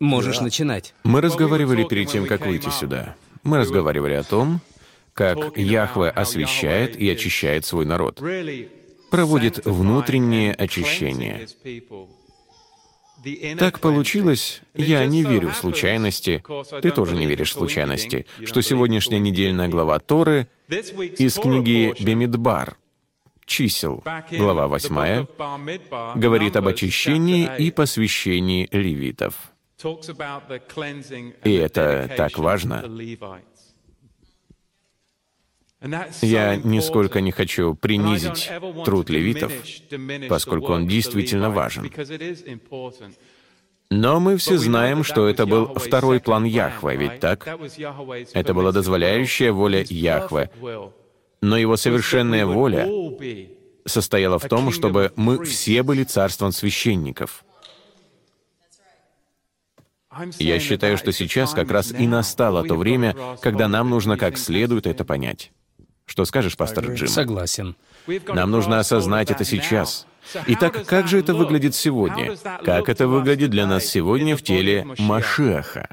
Можешь начинать. Мы разговаривали перед тем, как выйти сюда. Мы разговаривали о том, как Яхве освещает и очищает свой народ, проводит внутреннее очищение. Так получилось, я не верю в случайности, ты тоже не веришь в случайности, что сегодняшняя недельная глава Торы из книги Бемидбар, чисел, глава 8, говорит об очищении и посвящении левитов. И это так важно. Я нисколько не хочу принизить труд левитов, поскольку он действительно важен. Но мы все знаем, что это был второй план Яхве, ведь так? Это была дозволяющая воля Яхве. Но его совершенная воля состояла в том, чтобы мы все были царством священников. Я считаю, что сейчас как раз и настало то время, когда нам нужно как следует это понять. Что скажешь, пастор Джим? Согласен. Нам нужно осознать это сейчас. Итак, как же это выглядит сегодня? Как это выглядит для нас сегодня в теле Машиаха?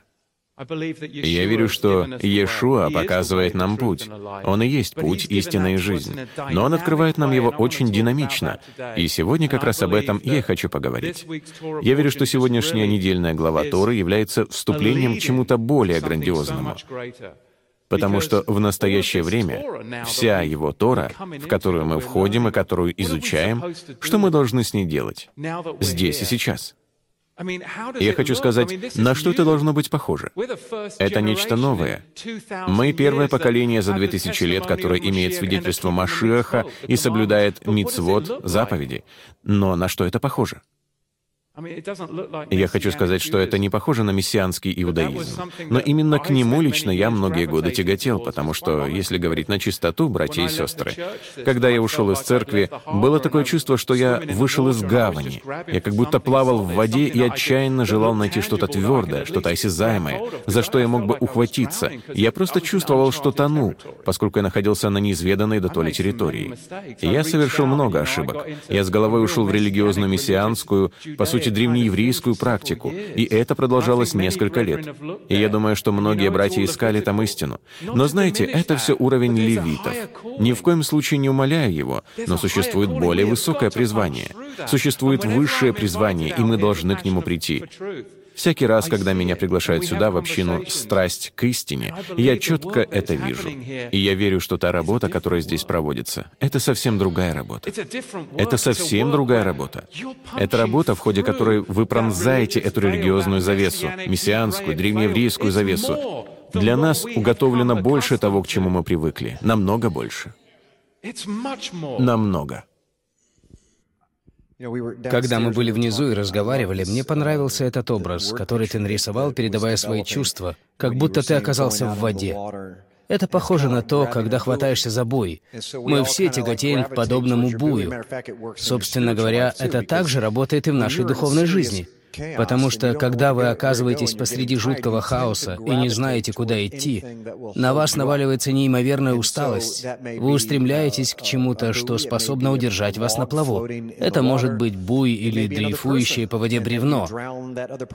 Я верю, что Иешуа показывает нам путь. Он и есть путь, истина и жизнь. Но Он открывает нам его очень динамично. И сегодня как раз об этом я и хочу поговорить. Я верю, что сегодняшняя недельная глава Торы является вступлением к чему-то более грандиозному. Потому что в настоящее время вся его Тора, в которую мы входим и которую изучаем, что мы должны с ней делать? Здесь и сейчас. Я хочу сказать, на что это должно быть похоже? Это нечто новое. Мы первое поколение за 2000 лет, которое имеет свидетельство Машиаха и соблюдает мицвод, заповеди. Но на что это похоже? Я хочу сказать, что это не похоже на мессианский иудаизм. Но именно к нему лично я многие годы тяготел, потому что, если говорить на чистоту, братья и сестры, когда я ушел из церкви, было такое чувство, что я вышел из гавани. Я как будто плавал в воде и отчаянно желал найти что-то твердое, что-то осязаемое, за что я мог бы ухватиться. Я просто чувствовал, что тону, поскольку я находился на неизведанной до то ли территории. И я совершил много ошибок. Я с головой ушел в религиозную мессианскую, по сути, сути, древнееврейскую практику, и это продолжалось несколько лет. И я думаю, что многие братья искали там истину. Но знаете, это все уровень левитов. Ни в коем случае не умоляя его, но существует более высокое призвание. Существует высшее призвание, и мы должны к нему прийти. Всякий раз, когда меня приглашают сюда, в общину «Страсть к истине», я четко это вижу. И я верю, что та работа, которая здесь проводится, это совсем другая работа. Это совсем другая работа. Это работа, в ходе которой вы пронзаете эту религиозную завесу, мессианскую, древнееврейскую завесу. Для нас уготовлено больше того, к чему мы привыкли. Намного больше. Намного. Когда мы были внизу и разговаривали, мне понравился этот образ, который ты нарисовал, передавая свои чувства, как будто ты оказался в воде. Это похоже на то, когда хватаешься за буй. Мы все тяготеем к подобному бую. Собственно говоря, это также работает и в нашей духовной жизни. Потому что, когда вы оказываетесь посреди жуткого хаоса и не знаете, куда идти, на вас наваливается неимоверная усталость. Вы устремляетесь к чему-то, что способно удержать вас на плаву. Это может быть буй или дрейфующее по воде бревно.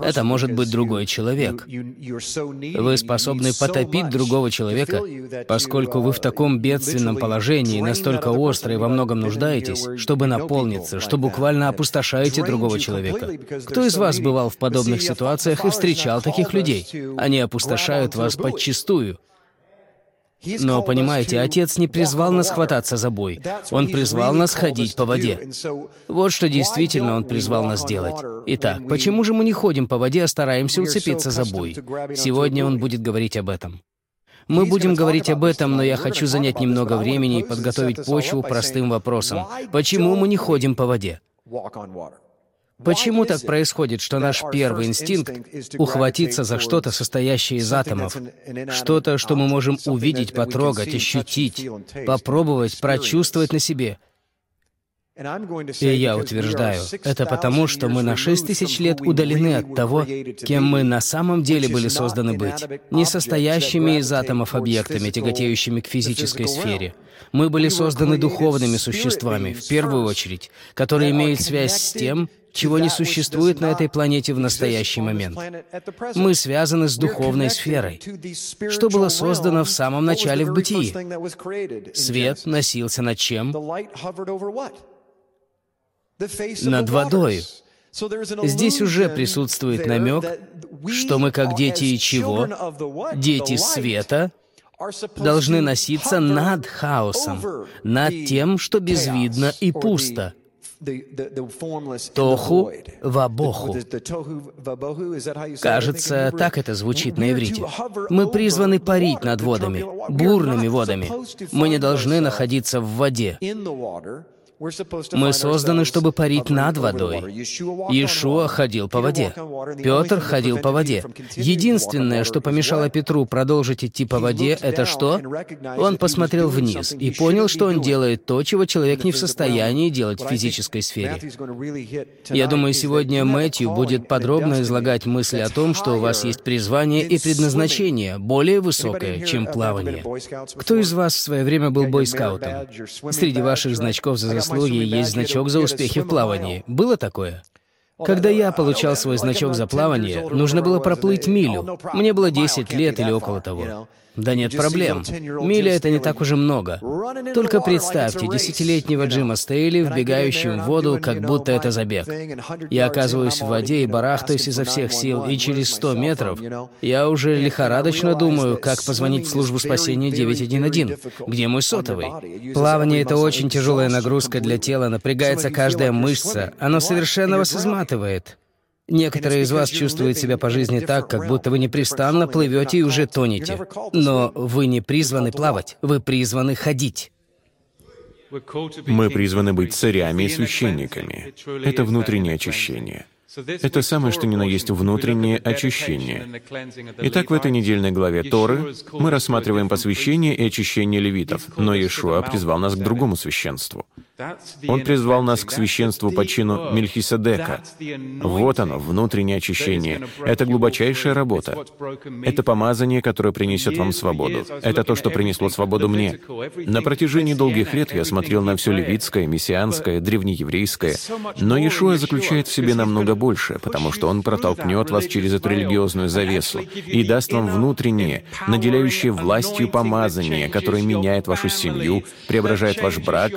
Это может быть другой человек. Вы способны потопить другого человека, поскольку вы в таком бедственном положении, настолько остро и во многом нуждаетесь, чтобы наполниться, что буквально опустошаете другого человека. Кто из вас вас бывал в подобных ситуациях и встречал таких людей. Они опустошают вас подчистую. Но, понимаете, Отец не призвал нас хвататься за бой. Он призвал нас ходить по воде. Вот что действительно Он призвал нас делать. Итак, почему же мы не ходим по воде, а стараемся уцепиться за бой? Сегодня Он будет говорить об этом. Мы будем говорить об этом, но я хочу занять немного времени и подготовить почву простым вопросом. Почему мы не ходим по воде? Почему так происходит, что наш первый инстинкт — ухватиться за что-то, состоящее из атомов, что-то, что мы можем увидеть, потрогать, ощутить, попробовать, прочувствовать на себе? И я утверждаю, это потому, что мы на шесть тысяч лет удалены от того, кем мы на самом деле были созданы быть, не состоящими из атомов объектами, тяготеющими к физической сфере. Мы были созданы духовными существами, в первую очередь, которые имеют связь с тем, чего не существует на этой планете в настоящий момент. Мы связаны с духовной сферой, что было создано в самом начале в бытии. Свет носился над чем? Над водой. Здесь уже присутствует намек, что мы как дети чего? Дети света должны носиться над хаосом, над тем, что безвидно и пусто. Тоху вабоху. Кажется, так это звучит на иврите. Мы призваны парить над водами, бурными водами. Мы не должны находиться в воде. Мы созданы, чтобы парить над водой. Иешуа ходил по воде. Петр ходил по воде. Единственное, что помешало Петру продолжить идти по воде, это что? Он посмотрел вниз и понял, что он делает то, чего человек не в состоянии делать в физической сфере. Я думаю, сегодня Мэтью будет подробно излагать мысли о том, что у вас есть призвание и предназначение более высокое, чем плавание. Кто из вас в свое время был бойскаутом? Среди ваших значков за заслуги заслуги есть значок за успехи в плавании. Было такое? Когда я получал свой значок за плавание, нужно было проплыть милю. Мне было 10 лет или около того. Да нет проблем. Миля — это не так уже много. Только представьте десятилетнего Джима Стейли, вбегающим в воду, как будто это забег. Я оказываюсь в воде и барахтаюсь изо всех сил, и через 100 метров я уже лихорадочно думаю, как позвонить в службу спасения 911. Где мой сотовый? Плавание — это очень тяжелая нагрузка для тела, напрягается каждая мышца. Оно совершенно вас изматывает. Некоторые из вас чувствуют себя по жизни так, как будто вы непрестанно плывете и уже тонете. Но вы не призваны плавать, вы призваны ходить. Мы призваны быть царями и священниками. Это внутреннее очищение. Это самое, что ни на есть внутреннее очищение. Итак, в этой недельной главе Торы мы рассматриваем посвящение и очищение левитов, но Иешуа призвал нас к другому священству. Он призвал нас к священству по чину Мельхиседека. Вот оно, внутреннее очищение. Это глубочайшая работа. Это помазание, которое принесет вам свободу. Это то, что принесло свободу мне. На протяжении долгих лет я смотрел на все левитское, мессианское, древнееврейское, но Иешуа заключает в себе намного больше, потому что Он протолкнет вас через эту религиозную завесу и даст вам внутреннее, наделяющее властью помазание, которое меняет вашу семью, преображает ваш брак,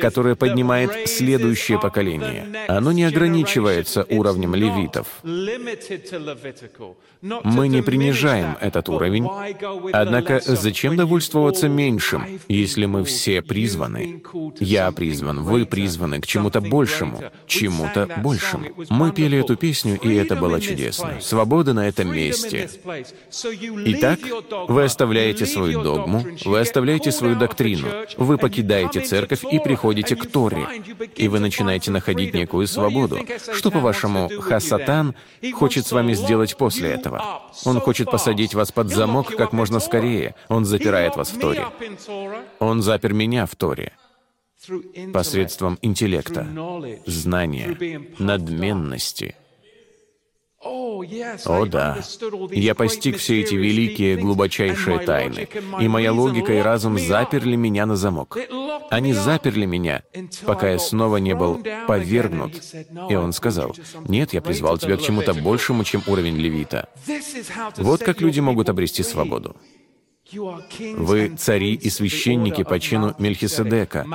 которое поднимает следующее поколение. Оно не ограничивается уровнем левитов. Мы не принижаем этот уровень. Однако зачем довольствоваться меньшим, если мы все призваны? Я призван, вы призваны к чему-то большему, чему-то большему. Мы пели эту песню, и это было чудесно. Свобода на этом месте. Итак, вы оставляете свою догму, вы оставляете свою доктрину, вы покидаете церковь и приходите к Торе, и вы начинаете находить некую свободу. Что, по-вашему, Хасатан хочет с вами сделать после этого? Он хочет посадить вас под замок как можно скорее. Он запирает вас в Торе. Он запер меня в Торе посредством интеллекта, знания, надменности — о да, я постиг все эти великие, глубочайшие тайны, и моя логика и разум заперли меня на замок. Они заперли меня, пока я снова не был повергнут. И он сказал, «Нет, я призвал тебя к чему-то большему, чем уровень левита». Вот как люди могут обрести свободу. Вы цари и священники по чину Мельхиседека.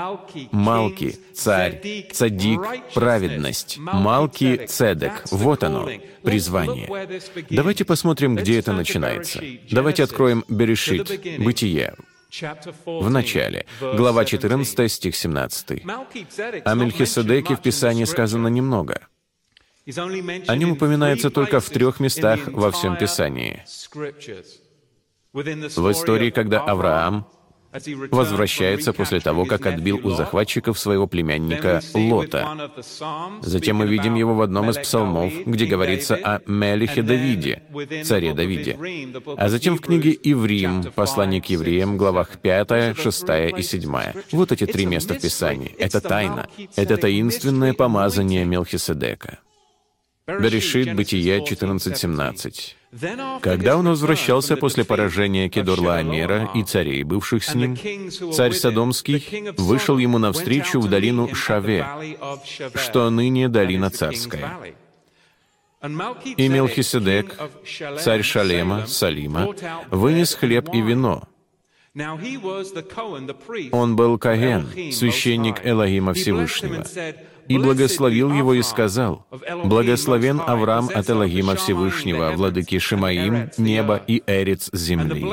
Малки, царь, цадик, праведность. Малки, цедек. Вот оно, призвание. Давайте посмотрим, где это начинается. Давайте откроем Берешит, Бытие, в начале, глава 14, стих 17. О Мельхиседеке в Писании сказано немного. О нем упоминается только в трех местах во всем Писании. В истории, когда Авраам возвращается после того, как отбил у захватчиков своего племянника Лота. Затем мы видим его в одном из псалмов, где говорится о Мелихе Давиде, царе Давиде. А затем в книге Иврим, послание к евреям, главах 5, 6 и 7. Вот эти три места в Писании. Это тайна. Это таинственное помазание Мелхиседека. Берешит, Бытие 14.17. Когда он возвращался после поражения Кедорла-Амера и царей, бывших с ним, царь Содомский вышел ему навстречу в долину Шаве, что ныне долина царская. И Мелхиседек, царь Шалема, Салима, вынес хлеб и вино. Он был Каген, священник Элогима Всевышнего, и благословил его и сказал, «Благословен Авраам от Элогима Всевышнего, владыки Шимаим, неба и Эрец земли.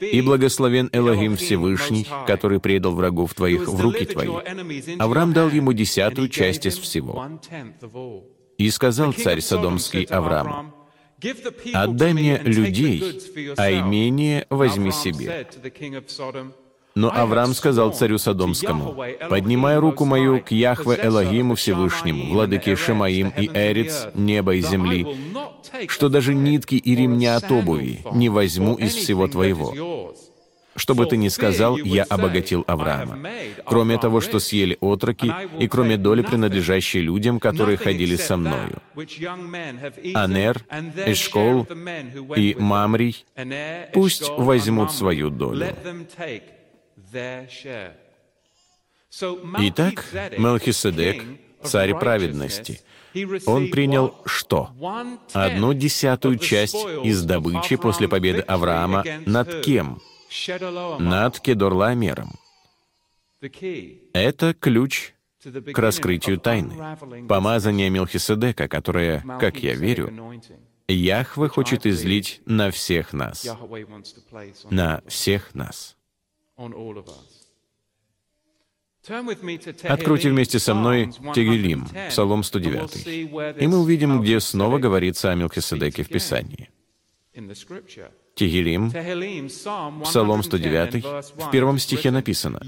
И благословен Элогим Всевышний, который предал врагов твоих в руки твои». Авраам дал ему десятую часть из всего. И сказал царь Содомский Аврааму, «Отдай мне людей, а имение возьми себе». Но Авраам сказал царю Содомскому, «Поднимай руку мою к Яхве Элогиму Всевышнему, владыке Шамаим и Эриц, неба и земли, что даже нитки и ремня от обуви не возьму из всего твоего». Что бы ты ни сказал, я обогатил Авраама. Кроме того, что съели отроки, и кроме доли, принадлежащей людям, которые ходили со мною. Анер, Эшкол и Мамрий пусть возьмут свою долю. Итак, Мелхиседек, царь праведности, он принял что? Одну десятую часть из добычи после победы Авраама над кем? Над Кедорламером. Это ключ к раскрытию тайны. Помазание Мелхиседека, которое, как я верю, Яхве хочет излить на всех нас. На всех нас. Откройте вместе со мной Тегелим, Псалом 109. И мы увидим, где снова говорится о Мелхиседеке в Писании. Тегелим, Псалом 109, в первом стихе написано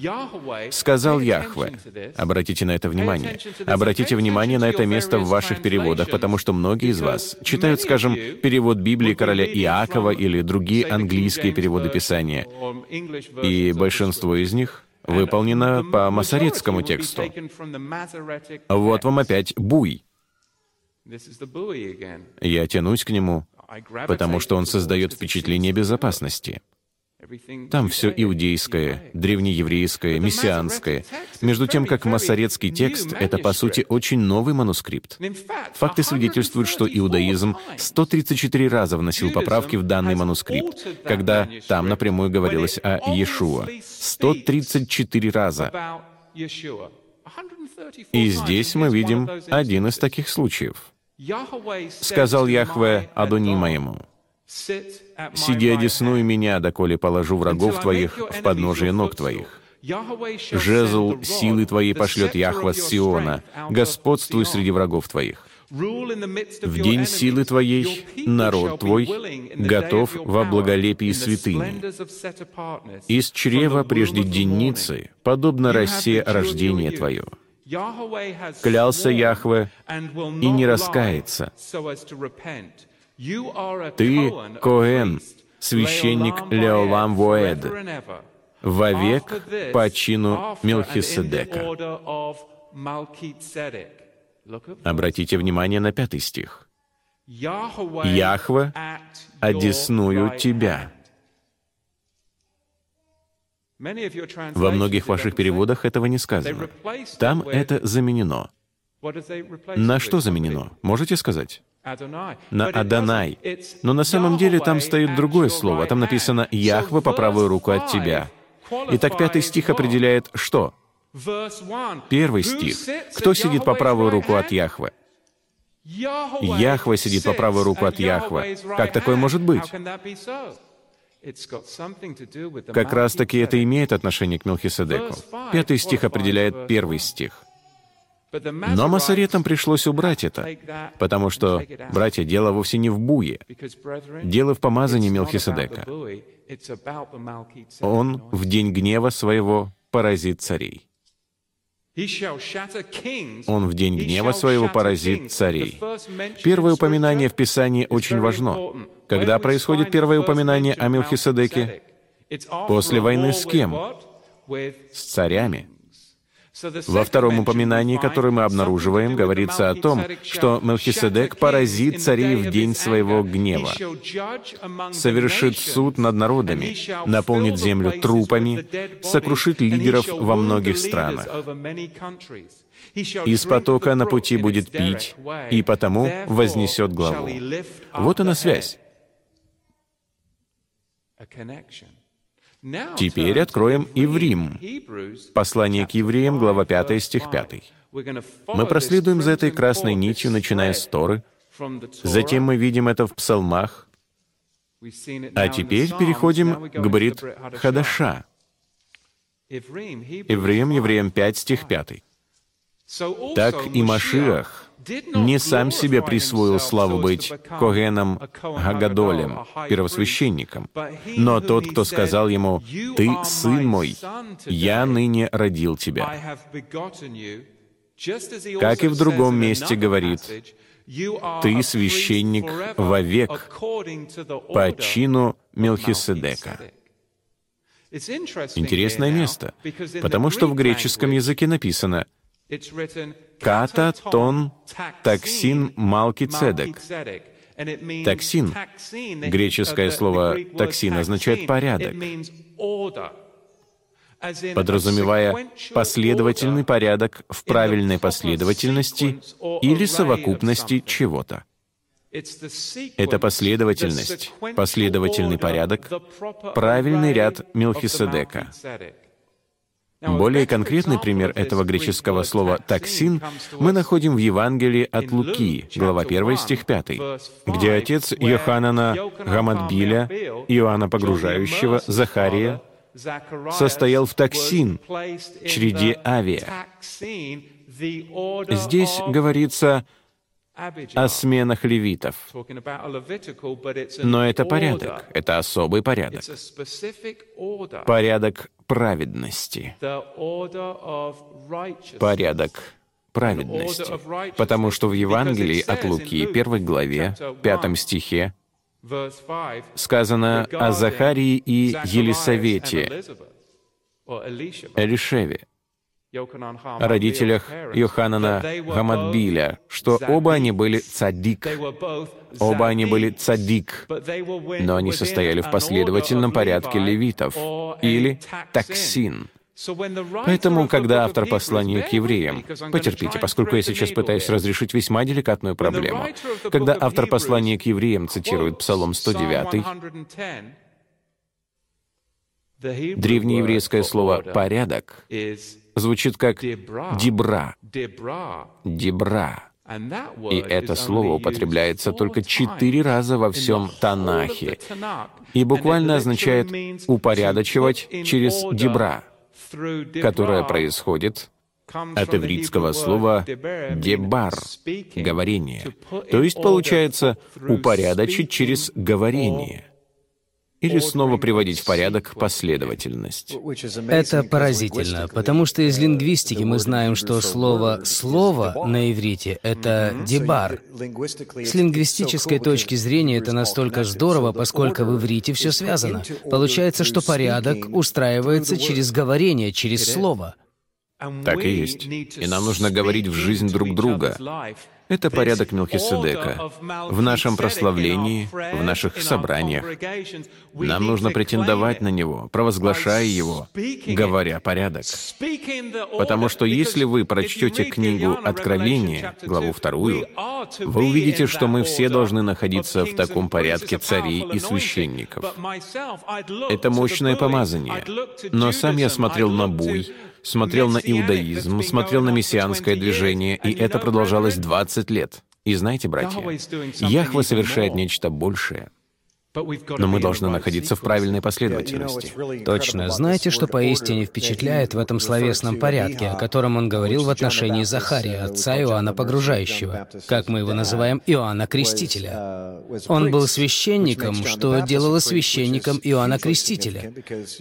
«Сказал Яхве». Обратите на это внимание. Обратите внимание на это место в ваших переводах, потому что многие из вас читают, скажем, перевод Библии короля Иакова или другие английские переводы Писания, и большинство из них выполнено по масоретскому тексту. Вот вам опять буй. Я тянусь к нему, потому что он создает впечатление безопасности. Там все иудейское, древнееврейское, мессианское. Между тем, как масоретский текст — это, по сути, очень новый манускрипт. Факты свидетельствуют, что иудаизм 134 раза вносил поправки в данный манускрипт, когда там напрямую говорилось о Иешуа. 134 раза. И здесь мы видим один из таких случаев. Сказал Яхве Адони моему, «Сиди одесную меня, доколе положу врагов твоих в подножие ног твоих». Жезл силы твоей пошлет Яхва с Сиона, господствуй среди врагов твоих. В день силы твоей народ твой готов во благолепии святыни. Из чрева прежде денницы, подобно росе рождение твое. Клялся Яхве и не раскается. Ты Коэн, священник Леолам Воэд, вовек по чину Мелхиседека. Обратите внимание на пятый стих. «Яхве одесную тебя». Во многих ваших переводах этого не сказано. Там это заменено. На что заменено? Можете сказать? На Адонай. Но на самом деле там стоит другое слово. Там написано «Яхве по правую руку от тебя». Итак, пятый стих определяет что? Первый стих. Кто сидит по правую руку от Яхве? Яхве сидит по правую руку от Яхве. Как такое может быть? Как раз-таки это имеет отношение к Мелхиседеку. Пятый стих определяет первый стих. Но Масаретам пришлось убрать это, потому что, братья, дело вовсе не в буе. Дело в помазании Мелхиседека. Он в день гнева своего поразит царей. Он в день гнева своего поразит царей. Первое упоминание в Писании очень важно. Когда происходит первое упоминание о Мелхиседеке? После войны с кем? С царями. Во втором упоминании, которое мы обнаруживаем, говорится о том, что Мелхиседек поразит царей в день своего гнева, совершит суд над народами, наполнит землю трупами, сокрушит лидеров во многих странах. Из потока на пути будет пить, и потому вознесет главу. Вот она связь. Теперь откроем Иврим. Послание к евреям, глава 5, стих 5. Мы проследуем за этой красной нитью, начиная с Торы. Затем мы видим это в псалмах. А теперь переходим к Брит Хадаша. Евреям, Евреям 5, стих 5. Так и Машиах не сам себе присвоил славу быть Когеном Гагадолем, первосвященником, но тот, кто сказал ему, «Ты сын мой, я ныне родил тебя». Как и в другом месте говорит, «Ты священник вовек по чину Мелхиседека». Интересное место, потому что в греческом языке написано «Ката тон таксин малки цедек». Таксин, греческое слово «таксин» означает «порядок», подразумевая последовательный порядок в правильной последовательности или совокупности чего-то. Это последовательность, последовательный порядок, правильный ряд Мелхиседека. Более конкретный пример этого греческого слова «таксин» мы находим в Евангелии от Луки, глава 1, стих 5, где отец Йоханана Гамадбиля, Иоанна Погружающего, Захария, состоял в таксин, чреде авиа. Здесь говорится о сменах левитов. Но это порядок, это особый порядок. Порядок праведности. Порядок праведности. Потому что в Евангелии от Луки, первой главе, пятом стихе, сказано о Захарии и Елисавете, Элишеве, родителях Йоханана Гамадбиля, что оба они были цадик. Оба они были цадик, но они состояли в последовательном порядке левитов, или таксин. Поэтому, когда автор послания к евреям, потерпите, поскольку я сейчас пытаюсь разрешить весьма деликатную проблему, когда автор послания к евреям цитирует Псалом 109, древнееврейское слово «порядок» звучит как «дебра». «Дебра». И это слово употребляется только четыре раза во всем Танахе и буквально означает «упорядочивать через дебра», которое происходит от ивритского слова «дебар» — «говорение». То есть, получается, «упорядочить через говорение» или снова приводить в порядок последовательность. Это поразительно, потому что из лингвистики мы знаем, что слово «слово» на иврите — это «дебар». С лингвистической точки зрения это настолько здорово, поскольку в иврите все связано. Получается, что порядок устраивается через говорение, через слово. Так и есть. И нам нужно говорить в жизнь друг друга. Это порядок Мелхиседека. В нашем прославлении, в наших собраниях. Нам нужно претендовать на него, провозглашая его, говоря порядок. Потому что если вы прочтете книгу Откровения, главу вторую, вы увидите, что мы все должны находиться в таком порядке царей и священников. Это мощное помазание. Но сам я смотрел на буй, смотрел на иудаизм, смотрел на мессианское движение, и это продолжалось 20 лет. И знаете, братья, Яхва совершает нечто большее — но мы должны находиться в правильной последовательности. Точно. Знаете, что поистине впечатляет в этом словесном порядке, о котором он говорил в отношении Захария, отца Иоанна Погружающего, как мы его называем, Иоанна Крестителя? Он был священником, что делало священником Иоанна Крестителя,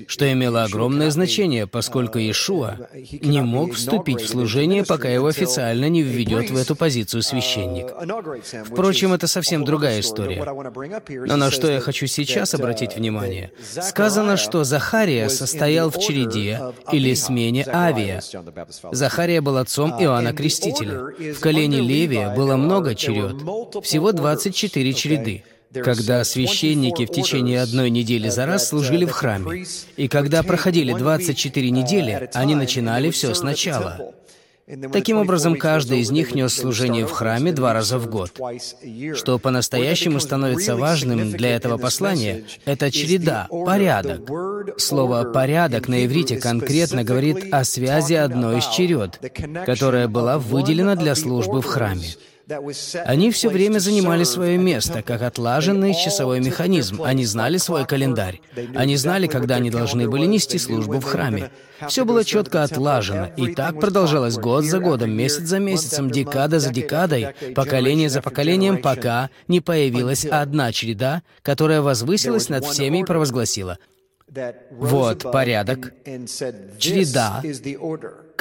что имело огромное значение, поскольку Иешуа не мог вступить в служение, пока его официально не введет в эту позицию священник. Впрочем, это совсем другая история. Но на что я хочу сейчас обратить внимание. Сказано, что Захария состоял в череде или смене Авия. Захария был отцом Иоанна Крестителя. В колене Левия было много черед, всего 24 череды когда священники в течение одной недели за раз служили в храме. И когда проходили 24 недели, они начинали все сначала. Таким образом, каждый из них нес служение в храме два раза в год. Что по-настоящему становится важным для этого послания, это череда, порядок. Слово «порядок» на иврите конкретно говорит о связи одной из черед, которая была выделена для службы в храме. Они все время занимали свое место, как отлаженный часовой механизм. Они знали свой календарь. Они знали, когда они должны были нести службу в храме. Все было четко отлажено, и так продолжалось год за годом, месяц за месяцем, декада за декадой, поколение за поколением, пока не появилась одна череда, которая возвысилась над всеми и провозгласила вот порядок, череда,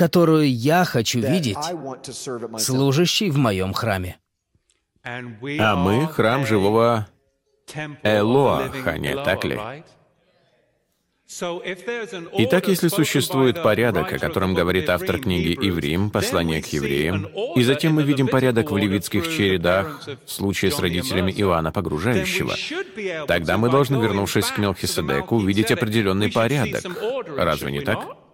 которую я хочу видеть, служащий в моем храме. А мы — храм живого Элоаха, не так ли? Итак, если существует порядок, о котором говорит автор книги «Иврим», послание к евреям, и затем мы видим порядок в левитских чередах, в случае с родителями Иоанна Погружающего, тогда мы должны, вернувшись к Мелхиседеку, увидеть определенный порядок. Разве не так?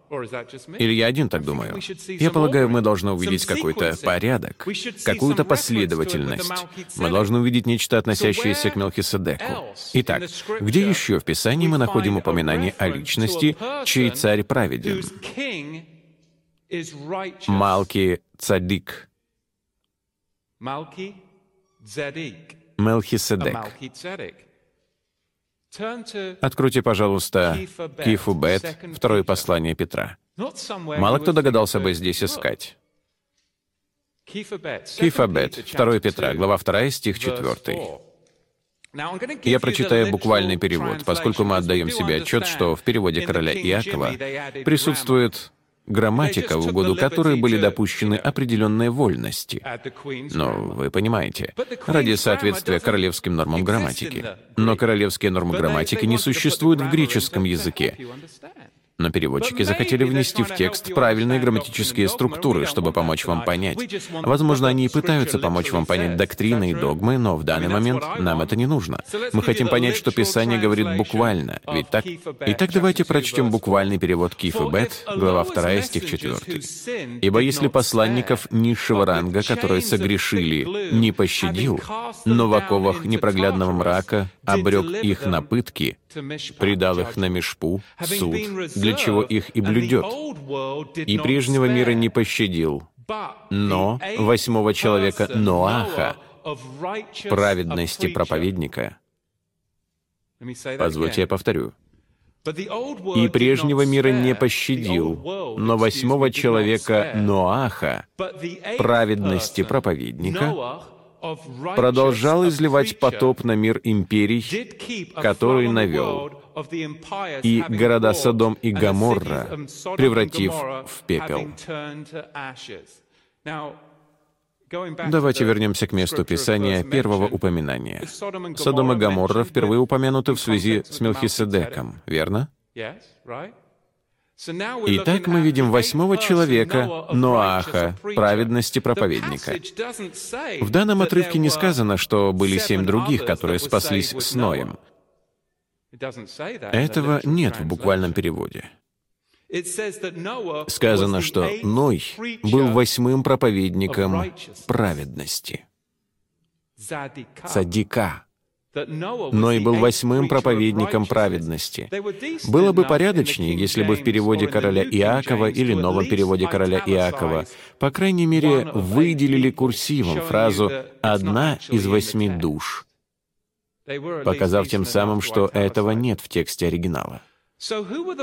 Или я один так думаю? Я полагаю, мы должны увидеть какой-то порядок, какую-то последовательность. Мы должны увидеть нечто, относящееся к Мелхиседеку. Итак, где еще в Писании мы находим упоминание о личности, чей царь праведен? Малки Цадик. Мелхиседек. Откройте, пожалуйста, Кифубет, второе послание Петра. Мало кто догадался бы здесь искать. Кифабет, 2 Петра, глава 2, стих 4. Я прочитаю буквальный перевод, поскольку мы отдаем себе отчет, что в переводе короля Иакова присутствует грамматика, в угоду которой были допущены определенные вольности. Но вы понимаете, ради соответствия королевским нормам грамматики. Но королевские нормы грамматики не существуют в греческом языке. Но переводчики захотели внести в текст правильные грамматические структуры, чтобы помочь вам понять. Возможно, они и пытаются помочь вам понять доктрины и догмы, но в данный момент нам это не нужно. Мы хотим понять, что Писание говорит буквально. Ведь так? Итак, давайте прочтем буквальный перевод Киф и Бет, глава 2, стих 4. «Ибо если посланников низшего ранга, которые согрешили, не пощадил, но в оковах непроглядного мрака обрек их на пытки, предал их на мешпу, суд, для чего их и блюдет. И прежнего мира не пощадил, но восьмого человека Ноаха, праведности проповедника. Позвольте я повторю. И прежнего мира не пощадил, но восьмого человека Ноаха, праведности проповедника, продолжал изливать потоп на мир империй, который навел, и города Содом и Гоморра, превратив в пепел. Давайте вернемся к месту Писания первого упоминания. Содом и Гоморра впервые упомянуты в связи с Мелхиседеком, верно? Итак, мы видим восьмого человека, Ноаха, праведности проповедника. В данном отрывке не сказано, что были семь других, которые спаслись с Ноем. Этого нет в буквальном переводе. Сказано, что Ной был восьмым проповедником праведности. Цадика. Ной был восьмым проповедником праведности. Было бы порядочнее, если бы в переводе короля Иакова или новом переводе короля Иакова, по крайней мере, выделили курсивом фразу «одна из восьми душ», показав тем самым, что этого нет в тексте оригинала.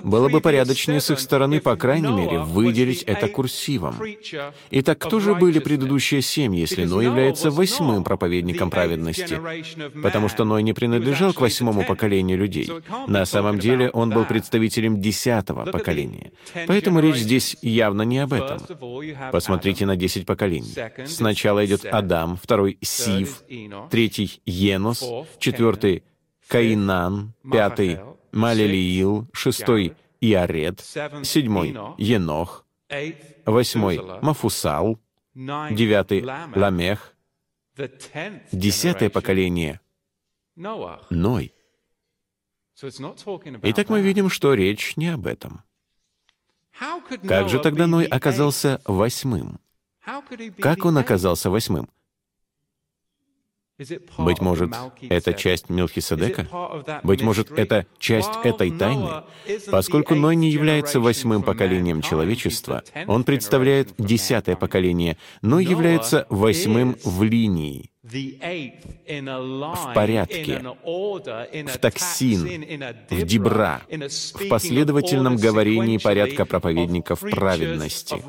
Было бы порядочнее с их стороны, по крайней мере, выделить это курсивом. Итак, кто же были предыдущие семь, если Ной является восьмым проповедником праведности? Потому что Ной не принадлежал к восьмому поколению людей. На самом деле он был представителем десятого поколения. Поэтому речь здесь явно не об этом. Посмотрите на десять поколений. Сначала идет Адам, второй — Сив, третий — Енос, четвертый Каинан, пятый — Малелиил, шестой — Иарет, седьмой — Енох, восьмой — Мафусал, девятый — Ламех, десятое поколение — Ной. Итак, мы видим, что речь не об этом. Как же тогда Ной оказался восьмым? Как он оказался восьмым? Быть может, это часть Милхиседека? Быть может, это часть этой тайны? Поскольку Ной не является восьмым поколением человечества, он представляет десятое поколение, но является восьмым в линии, в порядке, в токсин, в дебра, в последовательном говорении порядка проповедников праведности.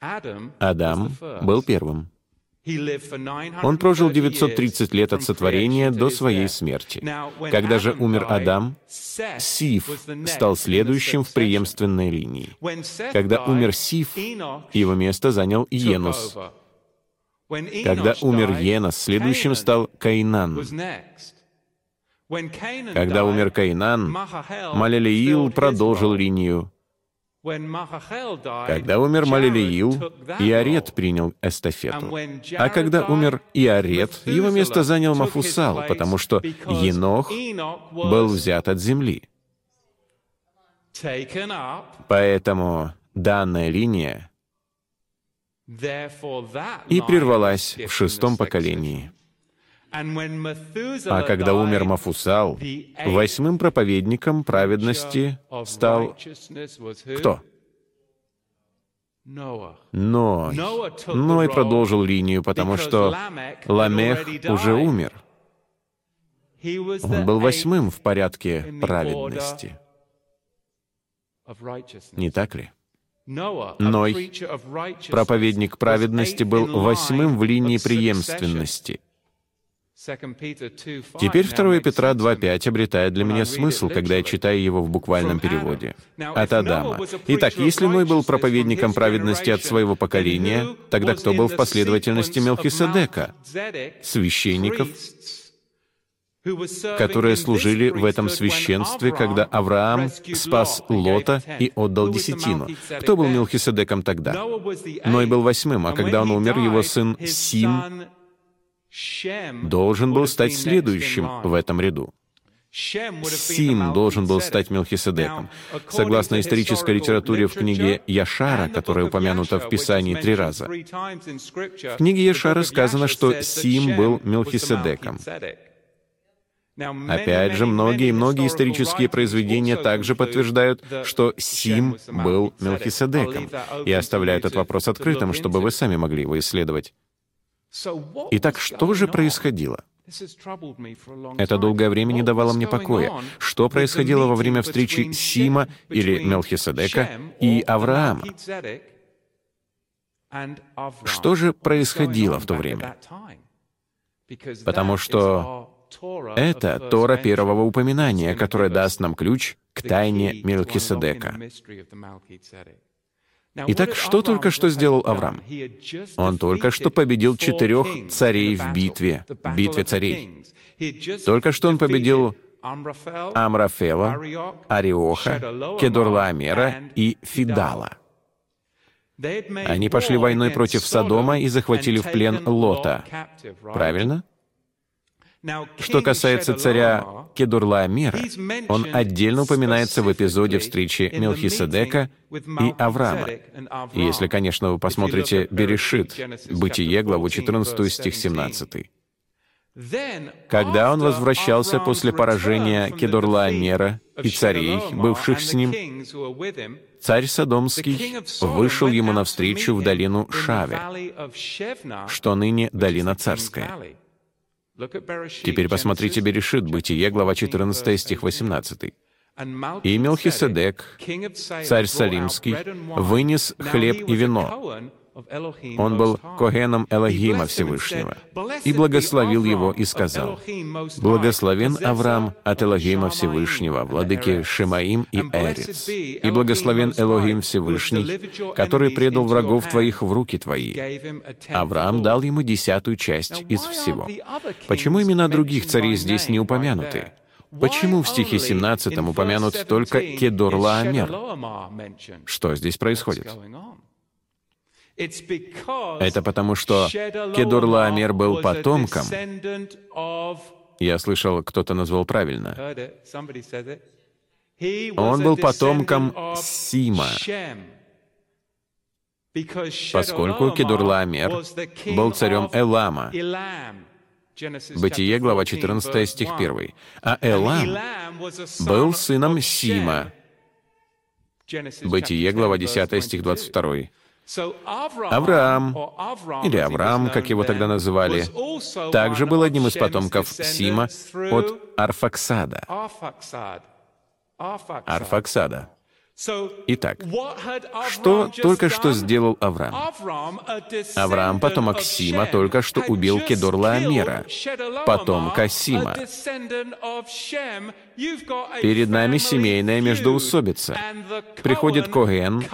Адам был первым. Он прожил 930 лет от сотворения до своей смерти. Когда же умер Адам, Сиф стал следующим в преемственной линии. Когда умер Сиф, его место занял Енус. Когда умер Енос, следующим стал Каинан. Когда умер Каинан, Малелиил продолжил линию когда умер Малилиил, Иарет принял эстафету. А когда умер Иарет, его место занял Мафусал, потому что Енох был взят от земли. Поэтому данная линия и прервалась в шестом поколении. А когда умер Мафусал, восьмым проповедником праведности стал кто? Ной. Ной продолжил линию, потому что Ламех уже умер. Он был восьмым в порядке праведности. Не так ли? Ной, проповедник праведности, был восьмым в линии преемственности — Теперь 2 Петра 2.5 обретает для меня смысл, когда я читаю его в буквальном переводе. От Адама. Итак, если Ной был проповедником праведности от своего поколения, тогда кто был в последовательности Мелхиседека? Священников, которые служили в этом священстве, когда Авраам спас Лота и отдал десятину. Кто был Мелхиседеком тогда? Ной был восьмым, а когда он умер, его сын Сим должен был стать следующим в этом ряду. Сим должен был стать Мелхиседеком. Согласно исторической литературе в книге Яшара, которая упомянута в Писании три раза, в книге Яшара сказано, что Сим был Мелхиседеком. Опять же, многие-многие исторические произведения также подтверждают, что Сим был Мелхиседеком, и оставляют этот вопрос открытым, чтобы вы сами могли его исследовать. Итак, что же происходило? Это долгое время не давало мне покоя. Что происходило во время встречи Сима или Мелхиседека и Авраама? Что же происходило в то время? Потому что это Тора первого упоминания, которая даст нам ключ к тайне Мелхиседека. Итак, что только что сделал Авраам? Он только что победил четырех царей в битве, битве царей. Только что он победил Амрафела, Ариоха, Кедорлаамера и Фидала. Они пошли войной против Содома и захватили в плен Лота. Правильно? Что касается царя Кедурлаамира, он отдельно упоминается в эпизоде встречи Мелхиседека и Авраама. Если, конечно, вы посмотрите Берешит, Бытие, главу 14, стих 17. Когда он возвращался после поражения Кедурлаамера и царей, бывших с ним, царь Содомский вышел ему навстречу в долину Шаве, что ныне долина царская. Теперь посмотрите Берешит, Бытие, глава 14, стих 18. «И Мелхиседек, царь Салимский, вынес хлеб и вино, Он был Когеном Элохима Всевышнего и благословил его и сказал, «Благословен Авраам от Элохима Всевышнего, владыки Шемаим и Эрец, и благословен Элохим Всевышний, который предал врагов твоих в руки твои». Авраам дал ему десятую часть из всего. Почему имена других царей здесь не упомянуты? Почему в стихе 17 упомянут только Кедорлаамер? Что здесь происходит? Это потому, что Кедорлаамер был потомком. Я слышал, кто-то назвал правильно. Он был потомком Сима, поскольку Кедурлаамер был царем Элама. Бытие, глава 14, стих 1. А Элам был сыном Сима. Бытие, глава 10, стих 22. Авраам, или Авраам, как его тогда называли, также был одним из потомков Сима от Арфаксада. Арфаксада. Итак, что только что сделал Авраам? Авраам, потомок Сима, только что убил Кедорлаамера, потомка Сима. Перед нами семейная междоусобица. Приходит Коген,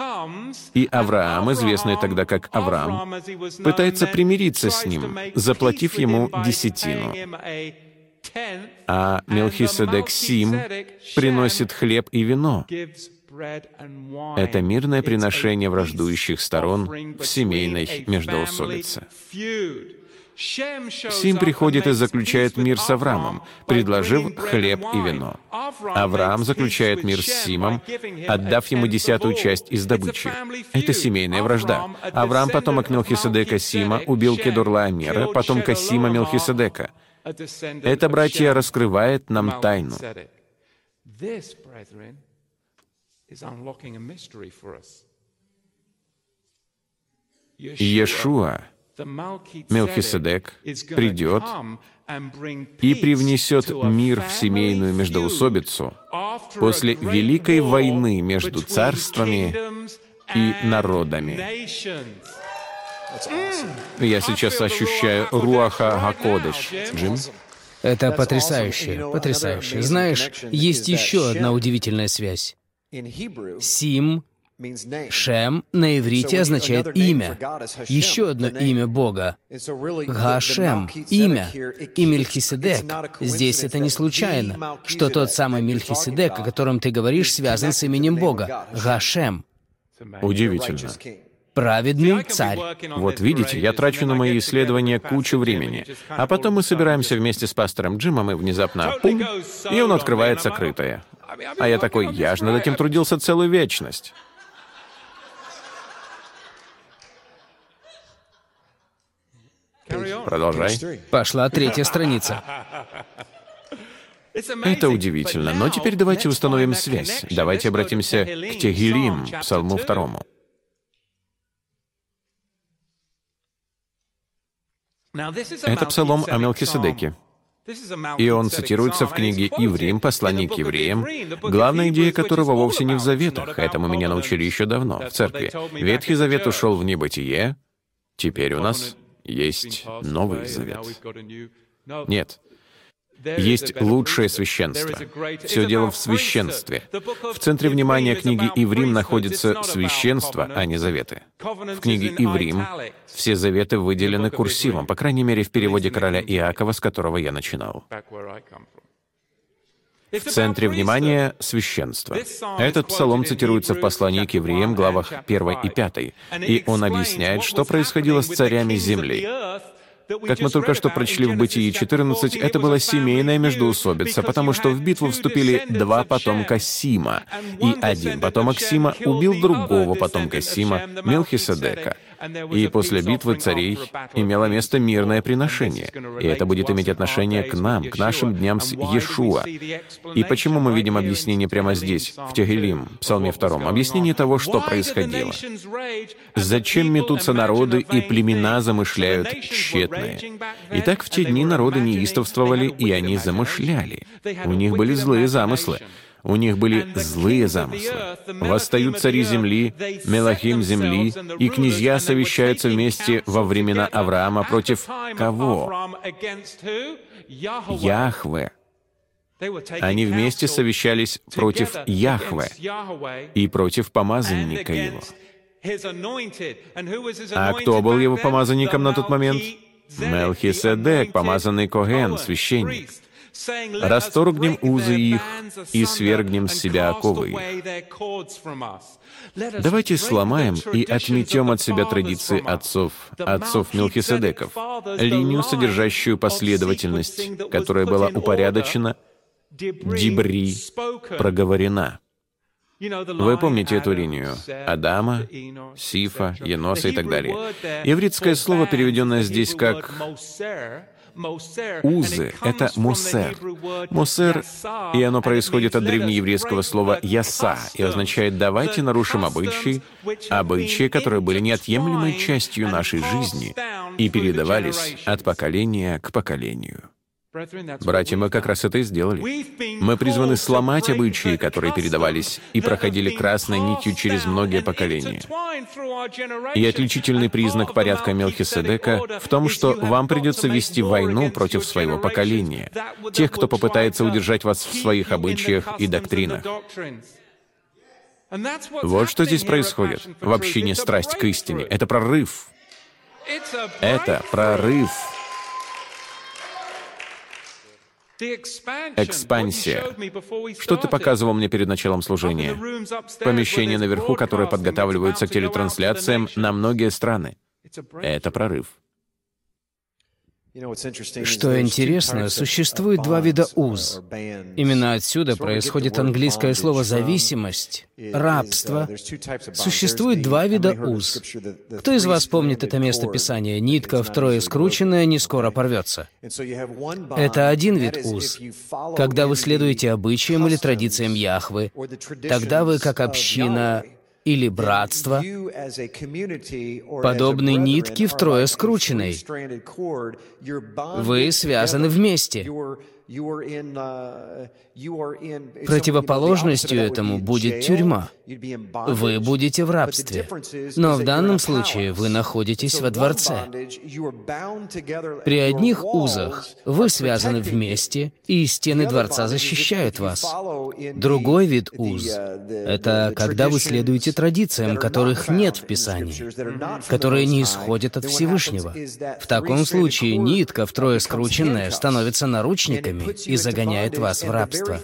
и Авраам, известный тогда как Авраам, пытается примириться с ним, заплатив ему десятину. А Мелхиседек Сим приносит хлеб и вино, это мирное приношение враждующих сторон в семейной междоусобице. Сим приходит и заключает мир с Авраамом, предложив хлеб и вино. Авраам заключает мир с Симом, отдав ему десятую часть из добычи. Это семейная вражда. Авраам, потомок Мелхиседека Сима, убил Кедурлаамера, потомка Сима Мелхиседека. Это, братья, раскрывает нам тайну. Иешуа, Мелхиседек, придет и привнесет мир в семейную междоусобицу после Великой войны между царствами и народами. Я сейчас ощущаю Руаха Гакодыш. Джим? Это потрясающе, потрясающе. Знаешь, есть еще одна удивительная связь. Сим, Шем на иврите означает «имя». Еще одно имя Бога — Гашем, имя. И Мельхиседек. Здесь это не случайно, что тот самый Мельхиседек, о котором ты говоришь, связан с именем Бога — Гашем. Удивительно. Праведный царь. Вот видите, я трачу на мои исследования кучу времени. А потом мы собираемся вместе с пастором Джимом, и внезапно — пум! И он открывает сокрытое. А я такой, я же над этим трудился целую вечность. Продолжай. Пошла третья страница. Это удивительно, но теперь давайте установим связь. Давайте обратимся к Тегилим, Псалму второму. Это псалом о Мелхиседеке. И он цитируется в книге «Иврим. Послание к евреям», главная идея которого вовсе не в заветах, этому меня научили еще давно, в церкви. Ветхий Завет ушел в небытие, теперь у нас есть Новый Завет. Нет, есть лучшее священство. Все дело в священстве. В центре внимания книги Иврим находится священство, а не заветы. В книге Иврим все заветы выделены курсивом, по крайней мере, в переводе короля Иакова, с которого я начинал. В центре внимания — священство. Этот псалом цитируется в послании к евреям, главах 1 и 5, и он объясняет, что происходило с царями земли. Как мы только что прочли в Бытии 14, это была семейная междоусобица, потому что в битву вступили два потомка Сима, и один потомок Сима убил другого потомка Сима, Мелхиседека. И после битвы царей имело место мирное приношение. И это будет иметь отношение к нам, к нашим дням с Иешуа. И почему мы видим объяснение прямо здесь, в Тегелим, Псалме 2, объяснение того, что происходило. Зачем метутся народы и племена замышляют тщетное? Итак, в те дни народы неистовствовали, и они замышляли. У них были злые замыслы. У них были злые замыслы. Восстают цари земли, Мелахим земли, и князья совещаются вместе во времена Авраама против кого? Яхве. Они вместе совещались против Яхве и против помазанника его. А кто был его помазанником на тот момент? Мелхиседек, помазанный Коген, священник. «Расторгнем узы их и свергнем с себя оковы их». Давайте сломаем и отметем от себя традиции отцов, отцов Мелхиседеков, линию, содержащую последовательность, которая была упорядочена, дебри, проговорена. Вы помните эту линию? Адама, Сифа, Еноса и так далее. Ивритское слово, переведенное здесь как Узы — это мусер. Мусер, и оно происходит от древнееврейского слова «яса» и означает «давайте нарушим обычаи», обычаи, которые были неотъемлемой частью нашей жизни и передавались от поколения к поколению. Братья, мы как раз это и сделали. Мы призваны сломать обычаи, которые передавались и проходили красной нитью через многие поколения. И отличительный признак порядка Мелхиседека в том, что вам придется вести войну против своего поколения, тех, кто попытается удержать вас в своих обычаях и доктринах. Вот что здесь происходит в общине страсть к истине. Это прорыв. Это прорыв. Экспансия. Что ты показывал мне перед началом служения? Помещение наверху, которое подготавливаются к телетрансляциям на многие страны. Это прорыв. Что интересно, существует два вида уз. Именно отсюда происходит английское слово «зависимость», «рабство». Существует два вида уз. Кто из вас помнит это место Писания? «Нитка втрое скрученная не скоро порвется». Это один вид уз. Когда вы следуете обычаям или традициям Яхвы, тогда вы, как община, или братство, подобны нитке втрое скрученной. Вы связаны вместе. Противоположностью этому будет тюрьма. Вы будете в рабстве. Но в данном случае вы находитесь во дворце. При одних узах вы связаны вместе, и стены дворца защищают вас. Другой вид уз — это когда вы следуете традициям, которых нет в Писании, которые не исходят от Всевышнего. В таком случае нитка, втрое скрученная, становится наручниками и загоняет вас в рабство.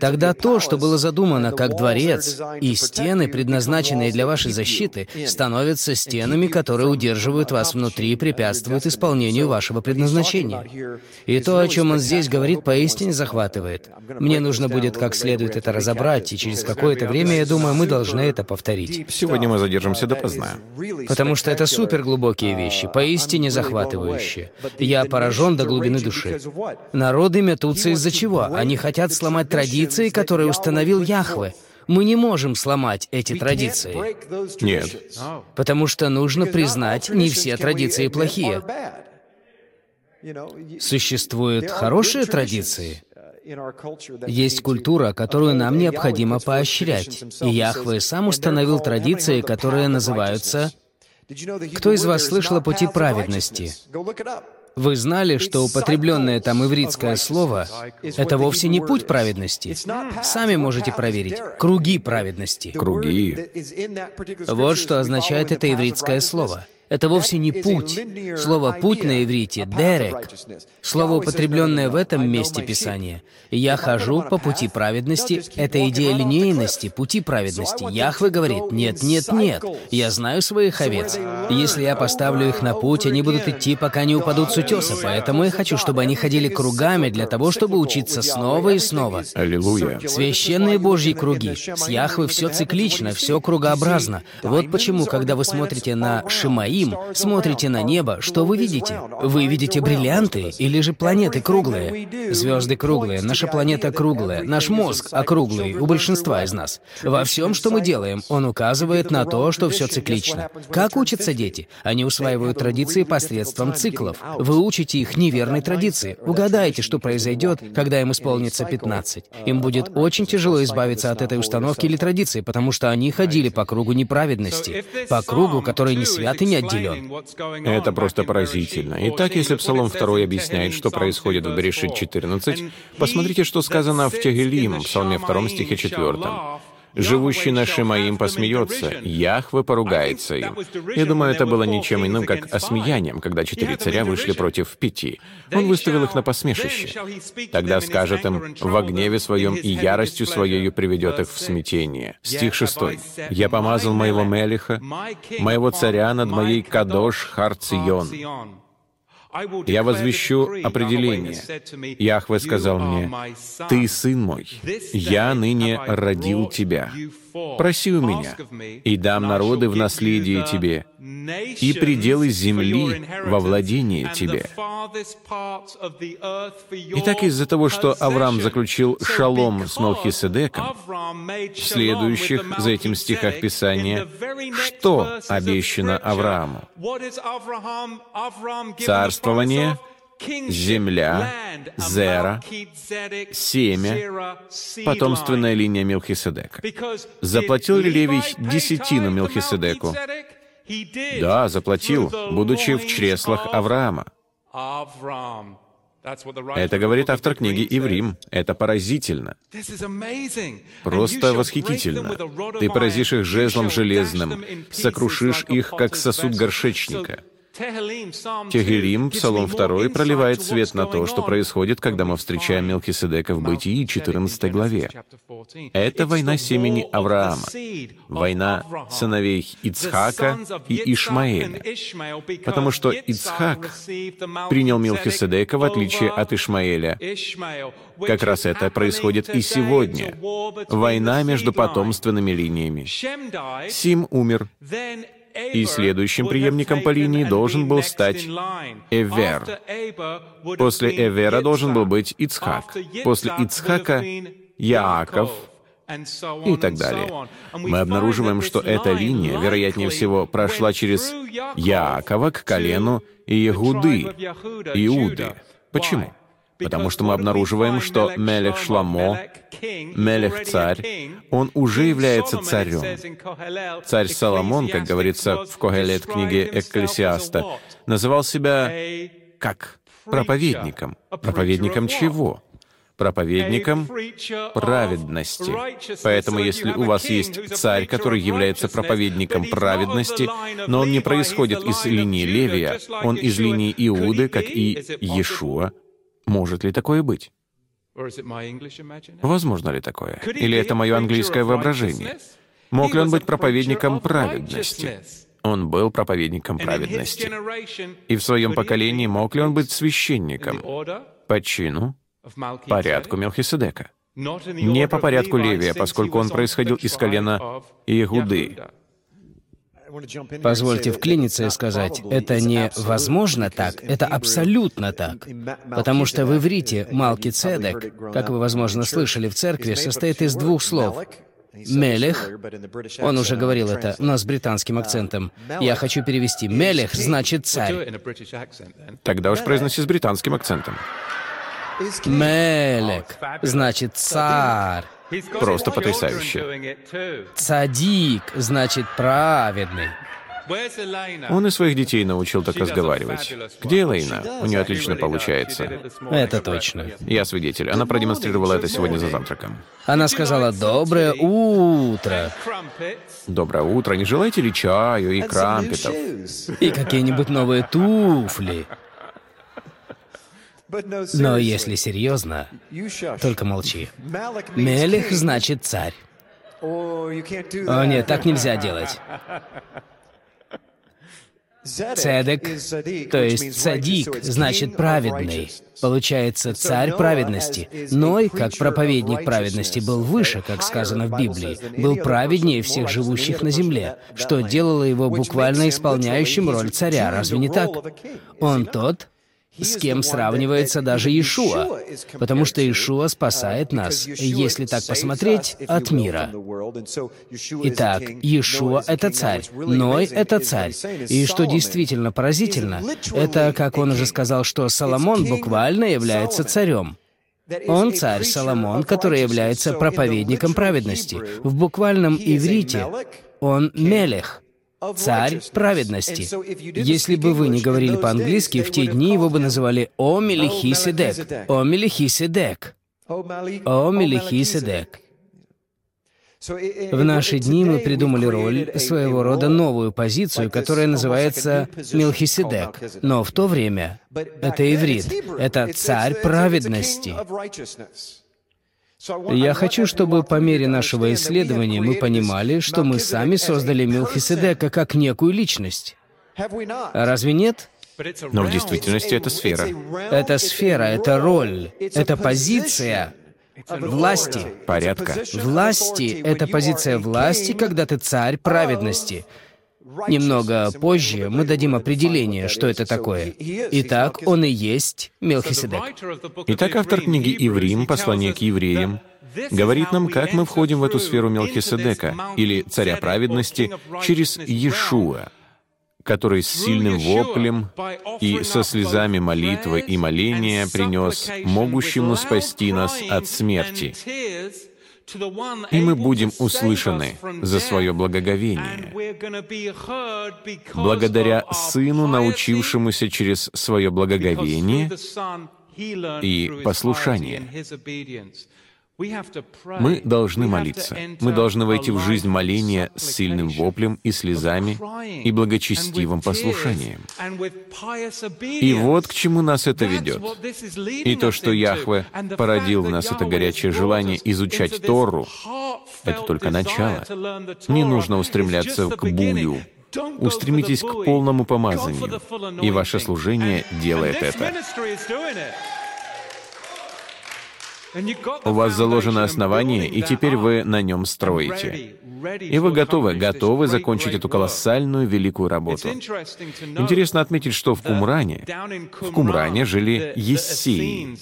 Тогда то, что было задумано как дворец, и стены, предназначенные для вашей защиты, становятся стенами, которые удерживают вас внутри и препятствуют исполнению вашего предназначения. И то, о чем он здесь говорит, поистине захватывает. Мне нужно будет как следует это разобрать, и через какое-то время, я думаю, мы должны это повторить. Сегодня мы задержимся допоздна. Потому что это суперглубокие вещи, поистине захватывающие. Я поражен до глубины души. Народы метутся из-за чего? Они хотят сломать традиции, которые установил Яхве. Мы не можем сломать эти традиции. Нет. Потому что нужно признать, не все традиции плохие. Существуют хорошие традиции. Есть культура, которую нам необходимо поощрять. И Яхве сам установил традиции, которые называются... Кто из вас слышал о пути праведности? Вы знали, что употребленное там ивритское слово — это вовсе не путь праведности. Сами можете проверить. Круги праведности. Круги. Вот что означает это ивритское слово — это вовсе не путь. Слово «путь» на иврите — «дерек». Слово, употребленное в этом месте Писания. «Я хожу по пути праведности» — это идея линейности, пути праведности. Яхве говорит «нет, нет, нет, я знаю своих овец. Если я поставлю их на путь, они будут идти, пока не упадут с утеса, поэтому я хочу, чтобы они ходили кругами для того, чтобы учиться снова и снова». Аллилуйя. Священные Божьи круги. С Яхвы все циклично, все кругообразно. Вот почему, когда вы смотрите на Шимаи, Тегелим, смотрите на небо, что вы видите? Вы видите бриллианты или же планеты круглые? Звезды круглые, наша планета круглая, наш мозг округлый у большинства из нас. Во всем, что мы делаем, он указывает на то, что все циклично. Как учатся дети? Они усваивают традиции посредством циклов. Вы учите их неверной традиции. Угадайте, что произойдет, когда им исполнится 15. Им будет очень тяжело избавиться от этой установки или традиции, потому что они ходили по кругу неправедности, по кругу, который не свят и не отделен. Это просто поразительно. Итак, если Псалом 2 объясняет, что происходит в Берешит 14, посмотрите, что сказано в Тегелим, Псалме 2 стихе 4 живущий на Шимаим посмеется, Яхве поругается им. Я думаю, это было ничем иным, как осмеянием, когда четыре царя вышли против пяти. Он выставил их на посмешище. Тогда скажет им, «Во гневе своем и яростью своею приведет их в смятение». Стих шестой. «Я помазал моего Мелиха, моего царя над моей Кадош Харцион». Я возвещу определение. Яхве сказал мне, «Ты сын мой, я ныне родил тебя. Проси у меня, и дам народы в наследие тебе, и пределы земли во владение тебе». Итак, из-за того, что Авраам заключил шалом с Мелхиседеком, в следующих за этим стихах Писания, что обещано Аврааму? Царствование, земля, зера, семя, потомственная линия Мелхиседека. Заплатил ли Левий десятину Мелхиседеку? Да, заплатил, будучи в чреслах Авраама. Это говорит автор книги Иврим. Это поразительно. Просто восхитительно. Ты поразишь их жезлом железным, сокрушишь их, как сосуд горшечника. Тегелим, Псалом 2, проливает свет на то, что происходит, когда мы встречаем Мелхиседека в Бытии, 14 главе. Это война семени Авраама, война сыновей Ицхака и Ишмаэля, потому что Ицхак принял Мелхиседека в отличие от Ишмаэля. Как раз это происходит и сегодня. Война между потомственными линиями. Сим умер, и следующим преемником по линии должен был стать Эвер. После Эвера должен был быть Ицхак. После Ицхака — Яаков, и так далее. Мы обнаруживаем, что эта линия, вероятнее всего, прошла через Яакова к колену Иегуды, Иуды. Почему? Потому что мы обнаруживаем, что Мелех Шламо, Мелех царь, он уже является царем. Царь Соломон, как говорится в Когелет книге Экклесиаста, называл себя как? Проповедником. Проповедником чего? проповедником праведности. Поэтому если у вас есть царь, который является проповедником праведности, но он не происходит из линии Левия, он из линии Иуды, как и Иешуа, может ли такое быть? Возможно ли такое? Или это мое английское воображение? Мог ли он быть проповедником праведности? Он был проповедником праведности. И в своем поколении мог ли он быть священником по чину, порядку Мелхиседека? Не по порядку Левия, поскольку он происходил из колена Иегуды. Позвольте вклиниться и сказать, это не возможно так, это абсолютно так. Потому что в иврите Малки Цедек, как вы, возможно, слышали в церкви, состоит из двух слов. Мелех, он уже говорил это, но с британским акцентом. Я хочу перевести. Мелех значит царь. Тогда уж произноси с британским акцентом. Мелех значит царь. Просто потрясающе. Цадик значит праведный. Он и своих детей научил так разговаривать. Где Элейна? У нее отлично получается. Это точно. Я свидетель. Она продемонстрировала это сегодня за завтраком. Она сказала «Доброе утро». Доброе утро. Не желаете ли чаю и крампетов? И какие-нибудь новые туфли. Но если серьезно, только молчи. Мелех значит царь. О нет, так нельзя делать. Цедек, то есть цадик, значит праведный. Получается, царь праведности. Ной, как проповедник праведности, был выше, как сказано в Библии, был праведнее всех живущих на земле, что делало его буквально исполняющим роль царя, разве не так? Он тот, с кем сравнивается даже Иешуа, потому что Иешуа спасает нас, если так посмотреть, от мира. Итак, Иешуа — это царь, Ной — это царь. И что действительно поразительно, это, как он уже сказал, что Соломон буквально является царем. Он царь Соломон, который является проповедником праведности. В буквальном иврите он Мелех — царь праведности. Если бы вы не говорили по-английски, в те дни его бы называли О Мелихиседек. О Мелихиседек. О Мелихиседек. В наши дни мы придумали роль, своего рода новую позицию, которая называется Мелхиседек. Но в то время это иврит, это царь праведности. Я хочу, чтобы по мере нашего исследования мы понимали, что мы сами создали Мелхиседека как некую личность. Разве нет? Но в действительности это сфера. Это сфера, это роль, это позиция власти. Порядка. Власти — это позиция власти, когда ты царь праведности. Немного позже мы дадим определение, что это такое. Итак, он и есть Мелхиседек. Итак, автор книги «Иврим. Послание к евреям» говорит нам, как мы входим в эту сферу Мелхиседека, или царя праведности, через Иешуа, который с сильным воплем и со слезами молитвы и моления принес могущему спасти нас от смерти и мы будем услышаны за свое благоговение, благодаря Сыну, научившемуся через свое благоговение и послушание. Мы должны молиться. Мы должны войти в жизнь моления с сильным воплем и слезами и благочестивым послушанием. И вот к чему нас это ведет. И то, что Яхве породил в нас это горячее желание изучать Тору, это только начало. Не нужно устремляться к бую. Устремитесь к полному помазанию, и ваше служение делает это. У вас заложено основание, и теперь вы на нем строите. И вы готовы, готовы закончить эту колоссальную великую работу. Интересно отметить, что в Кумране, в Кумране жили Ессеи.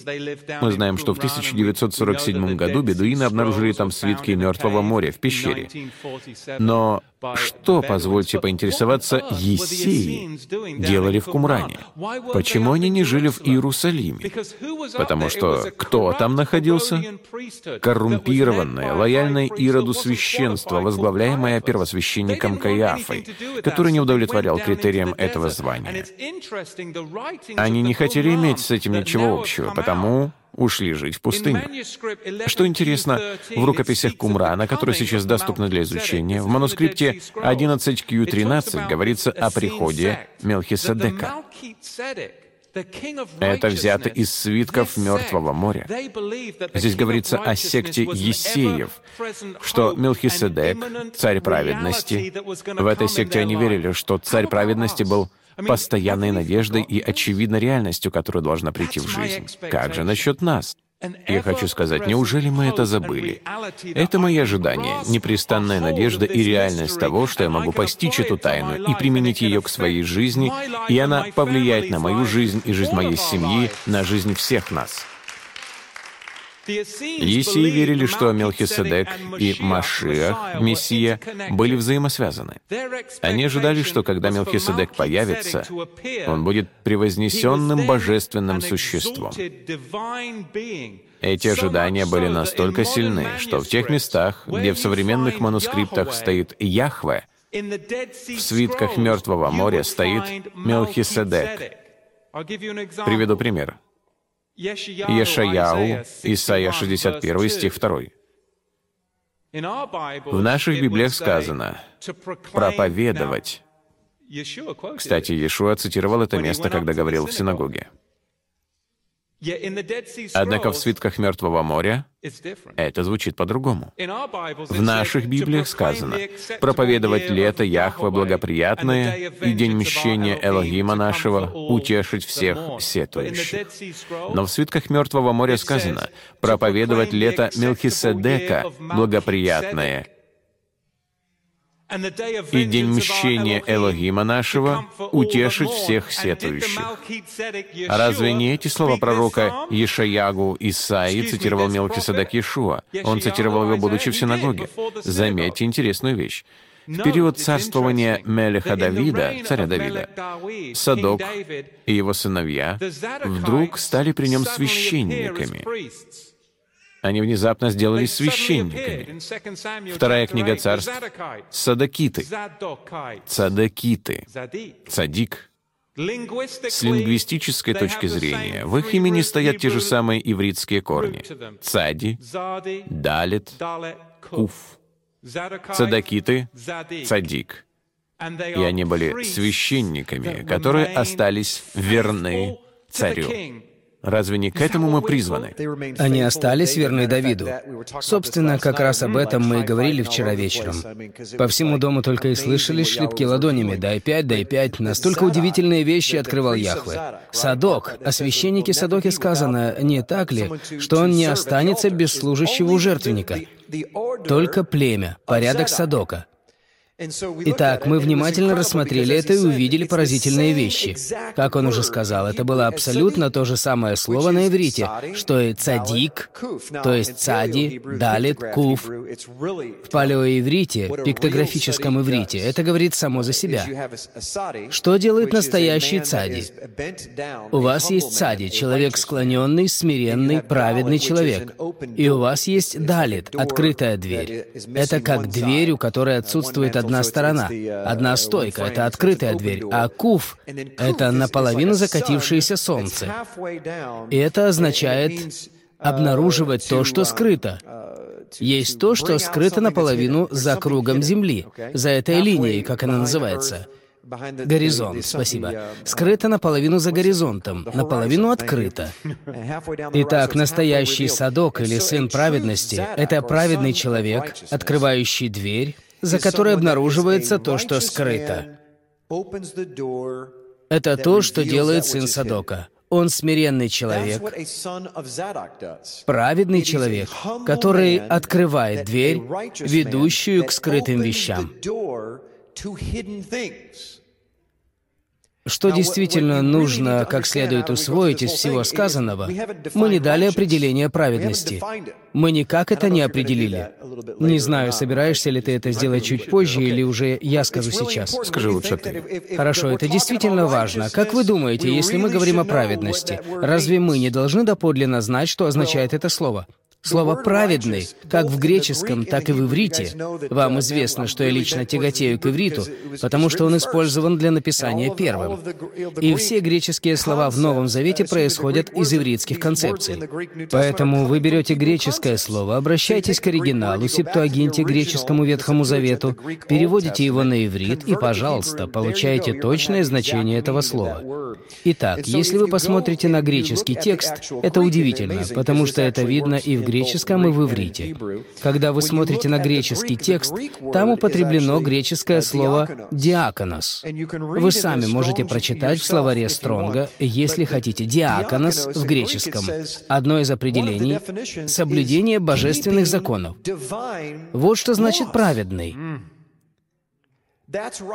Мы знаем, что в 1947 году бедуины обнаружили там свитки Мертвого моря в пещере. Но что, позвольте поинтересоваться, Ессеи делали в Кумране? Почему они не жили в Иерусалиме? Потому что кто там находился? Коррумпированное, лояльное Ироду священство, возглавляемое первосвященником Каиафой, который не удовлетворял критериям этого звания. Они не хотели иметь с этим ничего общего, потому ушли жить в пустыню. Что интересно, в рукописях Кумрана, которые сейчас доступны для изучения, в манускрипте 11Q13 говорится о приходе Мелхиседека. Это взято из свитков Мертвого моря. Здесь говорится о секте Есеев, что Мелхиседек — царь праведности. В этой секте они верили, что царь праведности был постоянной надеждой и очевидной реальностью, которая должна прийти в жизнь. Как же насчет нас? Я хочу сказать, неужели мы это забыли? Это мои ожидания, непрестанная надежда и реальность того, что я могу постичь эту тайну и применить ее к своей жизни, и она повлияет на мою жизнь и жизнь моей семьи, на жизнь всех нас. Есии верили, что Мелхиседек и Машиах, Мессия, были взаимосвязаны. Они ожидали, что когда Мелхиседек появится, он будет превознесенным божественным существом. Эти ожидания были настолько сильны, что в тех местах, где в современных манускриптах стоит Яхве, в свитках Мертвого моря стоит Мелхиседек. Приведу пример. Ешаяу, Исайя 61, стих 2. В наших Библиях сказано «проповедовать». Кстати, Иешуа цитировал это место, когда говорил в синагоге. Однако в свитках Мертвого моря это звучит по-другому. В наших Библиях сказано «проповедовать лето Яхве благоприятное и день мщения Элогима нашего, утешить всех сетующих». Но в свитках Мертвого моря сказано «проповедовать лето Мелхиседека благоприятное и день мщения Элогима нашего утешить всех сетующих. А разве не эти слова пророка Ешаягу Исаии цитировал Мелкиседек Иешуа? Он цитировал его, будучи в синагоге. Заметьте интересную вещь. В период царствования Мелеха Давида, царя Давида, Садок и его сыновья вдруг стали при нем священниками. Они внезапно сделались священниками. Вторая книга царств — Садакиты. Цадакиты. Цадик. С лингвистической точки зрения, в их имени стоят те же самые ивритские корни. Цади, Далит, Куф. Цадакиты, Цадик. И они были священниками, которые остались верны царю. Разве не к этому мы призваны? Они остались верны Давиду. Собственно, как раз об этом мы и говорили вчера вечером. По всему дому только и слышали шлепки ладонями. «Дай пять, дай пять». Настолько удивительные вещи открывал Яхве. Садок. О священнике Садоке сказано, не так ли, что он не останется без служащего у жертвенника? Только племя, порядок Садока. Итак, мы внимательно рассмотрели это и увидели поразительные вещи. Как он уже сказал, это было абсолютно то же самое слово на иврите, что и цадик, то есть цади, далит, куф. В палеоиврите, пиктографическом иврите, это говорит само за себя. Что делает настоящий цади? У вас есть цади, человек склоненный, смиренный, праведный человек. И у вас есть далит, открытая дверь. Это как дверь, у которой отсутствует одна сторона. Одна стойка — это открытая дверь, а куф — это наполовину закатившееся солнце. И это означает обнаруживать то, что скрыто. Есть то, что скрыто наполовину за кругом Земли, за этой линией, как она называется. Горизонт, спасибо. Скрыто наполовину за горизонтом, наполовину открыто. Итак, настоящий садок или сын праведности — это праведный человек, открывающий дверь, за которой обнаруживается то, что скрыто. Это то, что делает сын Садока. Он смиренный человек, праведный человек, который открывает дверь, ведущую к скрытым вещам. Что действительно нужно как следует усвоить из всего сказанного, мы не дали определение праведности. Мы никак это не определили. Не знаю, собираешься ли ты это сделать чуть позже, или уже я скажу сейчас. Скажи лучше ты. Хорошо, это действительно важно. Как вы думаете, если мы говорим о праведности, разве мы не должны доподлинно знать, что означает это слово? Слово «праведный», как в греческом, так и в иврите. Вам известно, что я лично тяготею к ивриту, потому что он использован для написания первым. И все греческие слова в Новом Завете происходят из ивритских концепций. Поэтому вы берете греческое слово, обращайтесь к оригиналу, септуагинте, греческому Ветхому Завету, переводите его на иврит и, пожалуйста, получаете точное значение этого слова. Итак, если вы посмотрите на греческий текст, это удивительно, потому что это видно и в греческом греческом и в иврите. Когда вы смотрите на греческий текст, там употреблено греческое слово «диаконос». Вы сами можете прочитать в словаре Стронга, если хотите, «диаконос» в греческом. Одно из определений — соблюдение божественных законов. Вот что значит «праведный».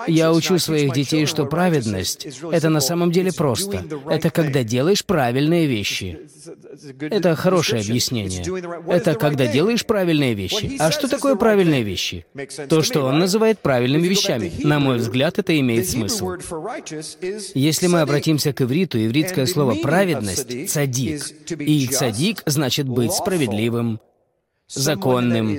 Я учу своих детей, что праведность — это на самом деле просто. Это когда делаешь правильные вещи. Это хорошее объяснение. Это когда делаешь правильные вещи. А что такое правильные вещи? То, что он называет правильными вещами. На мой взгляд, это имеет смысл. Если мы обратимся к ивриту, ивритское слово «праведность» — «цадик». И «цадик» значит быть справедливым, законным.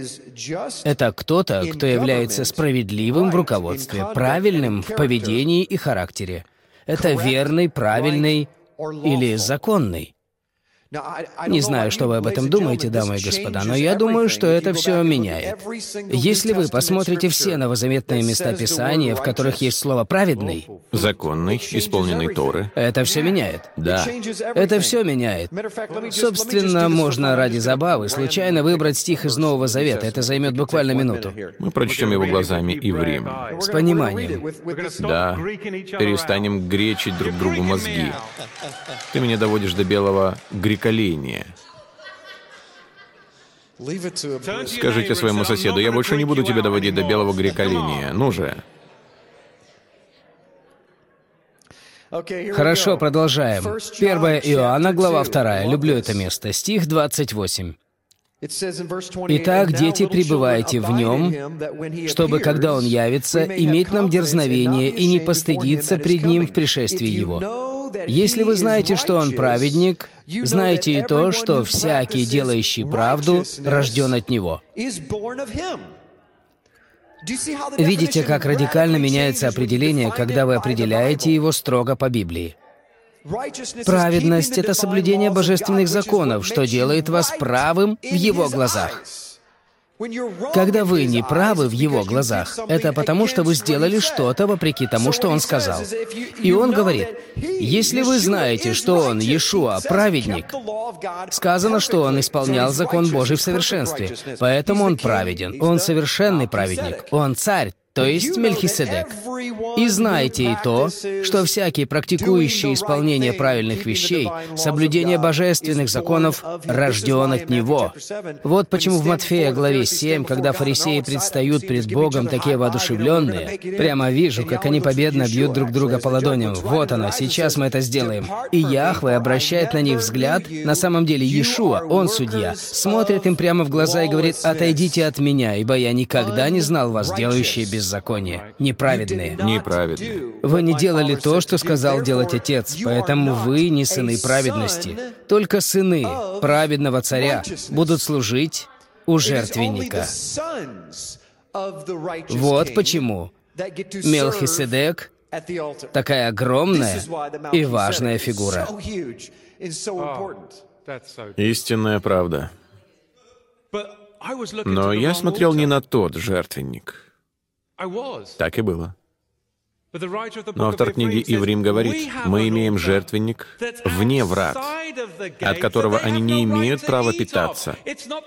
Это кто-то, кто является справедливым в руководстве, правильным в поведении и характере. Это верный, правильный или законный. Не знаю, что вы об этом думаете, дамы и господа, но я думаю, что это все меняет. Если вы посмотрите все новозаветные места Писания, в которых есть слово «праведный», законный, исполненный Торы, это все меняет. Да. Это все меняет. Собственно, можно ради забавы случайно выбрать стих из Нового Завета. Это займет буквально минуту. Мы прочтем его глазами и в Рим. С пониманием. Да. Перестанем гречить друг другу мозги. Ты меня доводишь до белого греколения. Скажите своему соседу, я больше не буду тебя доводить до белого греколения. Ну же. Хорошо, продолжаем. 1 Иоанна, глава 2. Люблю это место. Стих 28. Итак, дети, пребывайте в Нем, чтобы, когда Он явится, иметь нам дерзновение и не постыдиться пред Ним в пришествии Его. Если вы знаете, что Он праведник, знаете и то, что всякий, делающий правду, рожден от Него. Видите, как радикально меняется определение, когда вы определяете его строго по Библии. Праведность — это соблюдение божественных законов, что делает вас правым в Его глазах. Когда вы не правы в его глазах, это потому, что вы сделали что-то вопреки тому, что он сказал. И он говорит, если вы знаете, что он, Иешуа, праведник, сказано, что он исполнял закон Божий в совершенстве, поэтому он праведен. Он совершенный праведник. Он царь, то есть Мельхиседек. И знайте и то, что всякий, практикующий исполнение правильных вещей, соблюдение божественных законов, рожден от Него. Вот почему в Матфея главе 7, когда фарисеи предстают пред Богом такие воодушевленные, прямо вижу, как они победно бьют друг друга по ладоням. Вот оно, сейчас мы это сделаем. И Яхве обращает на них взгляд, на самом деле Иешуа, он судья, смотрит им прямо в глаза и говорит, «Отойдите от меня, ибо я никогда не знал вас, делающие без беззаконие, неправедные. Неправедные. Вы не делали то, что сказал делать Отец, поэтому вы не сыны праведности. Только сыны праведного царя будут служить у жертвенника. Вот почему Мелхиседек такая огромная и важная фигура. Истинная правда. Но я смотрел не на тот жертвенник. Так и было. Но автор книги Иврим говорит, мы имеем жертвенник вне врат, от которого они не имеют права питаться.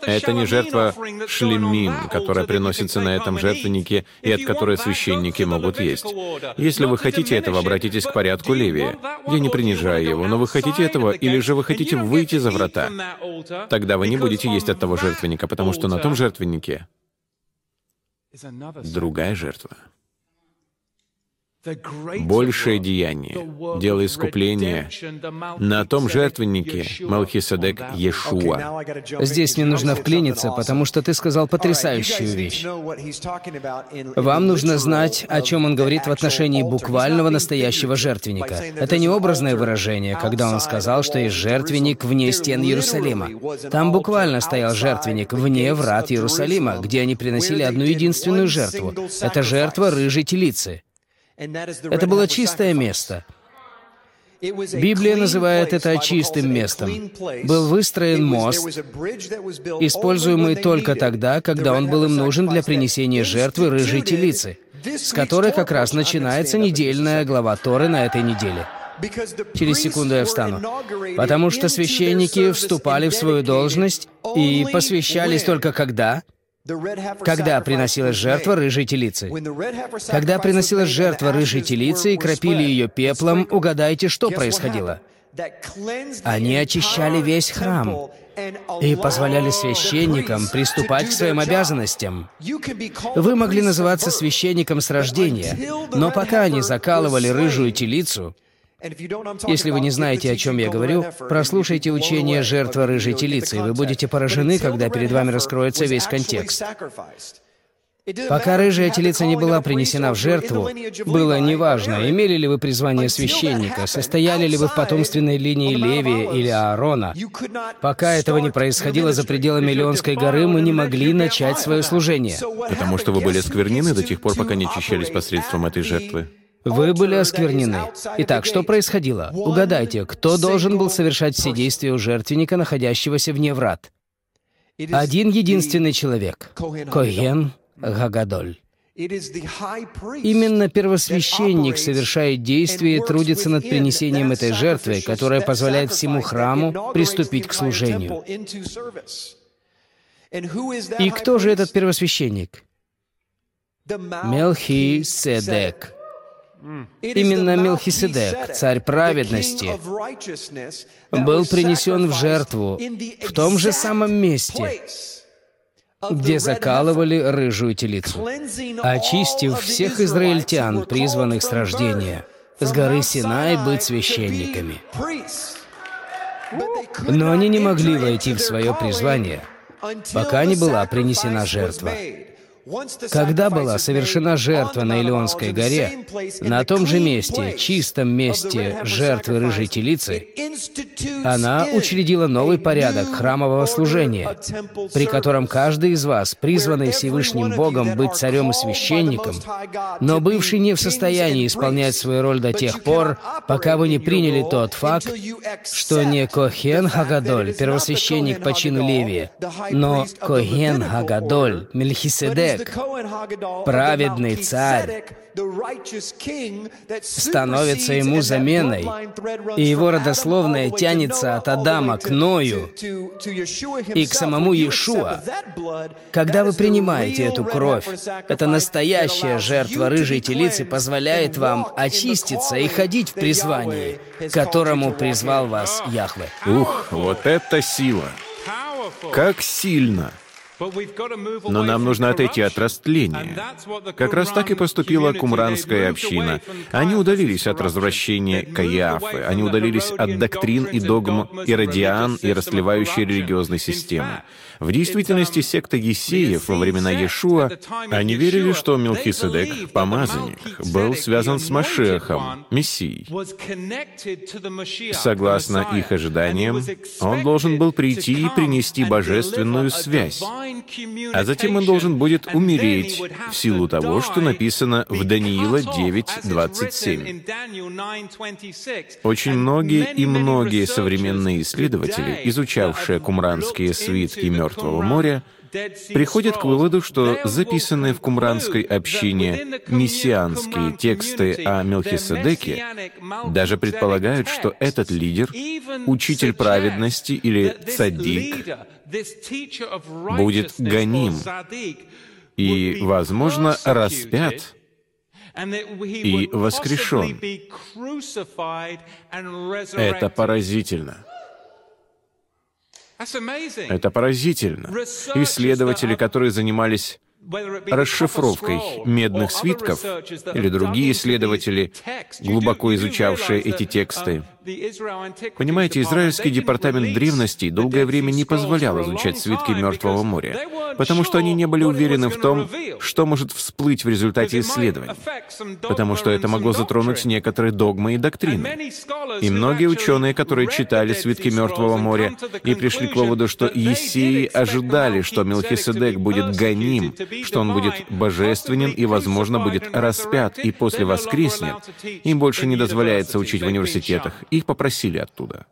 Это не жертва шлемим, которая приносится на этом жертвеннике и от которой священники могут есть. Если вы хотите этого, обратитесь к порядку Левия. Я не принижаю его, но вы хотите этого, или же вы хотите выйти за врата. Тогда вы не будете есть от того жертвенника, потому что на том жертвеннике другая жертва большее деяние, дело искупления на том жертвеннике Малхиседек Иешуа. Здесь мне нужно вклиниться, потому что ты сказал потрясающую вещь. Вам нужно знать, о чем он говорит в отношении буквального настоящего жертвенника. Это не образное выражение, когда он сказал, что есть жертвенник вне стен Иерусалима. Там буквально стоял жертвенник вне врат Иерусалима, где они приносили одну единственную жертву. Это жертва рыжей телицы. Это было чистое место. Библия называет это чистым местом. Был выстроен мост, используемый только тогда, когда он был им нужен для принесения жертвы рыжей телицы, с которой как раз начинается недельная глава Торы на этой неделе. Через секунду я встану. Потому что священники вступали в свою должность и посвящались только когда? Когда приносилась жертва рыжей телицы? Когда приносилась жертва рыжей телицы и кропили ее пеплом, угадайте, что происходило? Они очищали весь храм и позволяли священникам приступать к своим обязанностям. Вы могли называться священником с рождения, но пока они закалывали рыжую телицу, если вы не знаете, о чем я говорю, прослушайте учение «Жертва рыжей телицы», и вы будете поражены, когда перед вами раскроется весь контекст. Пока рыжая телица не была принесена в жертву, было неважно, имели ли вы призвание священника, состояли ли вы в потомственной линии Левия или Аарона. Пока этого не происходило за пределами Леонской горы, мы не могли начать свое служение. Потому что вы были сквернены до тех пор, пока не очищались посредством этой жертвы. Вы были осквернены. Итак, что происходило? Угадайте, кто должен был совершать все действия у жертвенника, находящегося вне врат? Один единственный человек — Коген Гагадоль. Именно первосвященник совершает действие и трудится над принесением этой жертвы, которая позволяет всему храму приступить к служению. И кто же этот первосвященник? Мелхиседек. Именно Мелхиседек, царь праведности, был принесен в жертву в том же самом месте, где закалывали рыжую телицу, очистив всех израильтян, призванных с рождения, с горы Синай быть священниками. Но они не могли войти в свое призвание, пока не была принесена жертва. Когда была совершена жертва на Илионской горе, на том же месте, чистом месте жертвы рыжей телицы, она учредила новый порядок храмового служения, при котором каждый из вас, призванный Всевышним Богом быть царем и священником, но бывший не в состоянии исполнять свою роль до тех пор, пока вы не приняли тот факт, что не Кохен Хагадоль, первосвященник по чину Левия, но Кохен Хагадоль, Мельхиседек, человек, праведный царь, становится ему заменой, и его родословное тянется от Адама к Ною и к самому Иешуа. Когда вы принимаете эту кровь, эта настоящая жертва рыжей телицы позволяет вам очиститься и ходить в призвании, которому призвал вас Яхве. Ух, вот это сила! Как сильно! Но нам нужно отойти от растления. Как раз так и поступила кумранская община. Они удалились от развращения Каиафы, они удалились от доктрин и догм Иродиан и растлевающей религиозной системы. В действительности секта Есеев во времена Иешуа, они верили, что Мелхиседек, помазанник, был связан с Машехом, Мессией. Согласно их ожиданиям, он должен был прийти и принести божественную связь. А затем он должен будет умереть в силу того, что написано в Даниила 9.27. Очень многие и многие современные исследователи, изучавшие кумранские свитки Мертвого моря, приходят к выводу, что записанные в кумранской общине мессианские тексты о Мелхиседеке даже предполагают, что этот лидер, учитель праведности или цадик, будет гоним и, возможно, распят и воскрешен. Это поразительно. Это поразительно. Исследователи, которые занимались расшифровкой медных свитков или другие исследователи, глубоко изучавшие эти тексты, Понимаете, израильский департамент древностей долгое время не позволял изучать свитки Мертвого моря, потому что они не были уверены в том, что может всплыть в результате исследований, потому что это могло затронуть некоторые догмы и доктрины. И многие ученые, которые читали свитки Мертвого моря и пришли к выводу, что Есеи ожидали, что Мелхиседек будет гоним, что он будет божественен и, возможно, будет распят и после воскреснет, им больше не дозволяется учить в университетах, их попросили оттуда.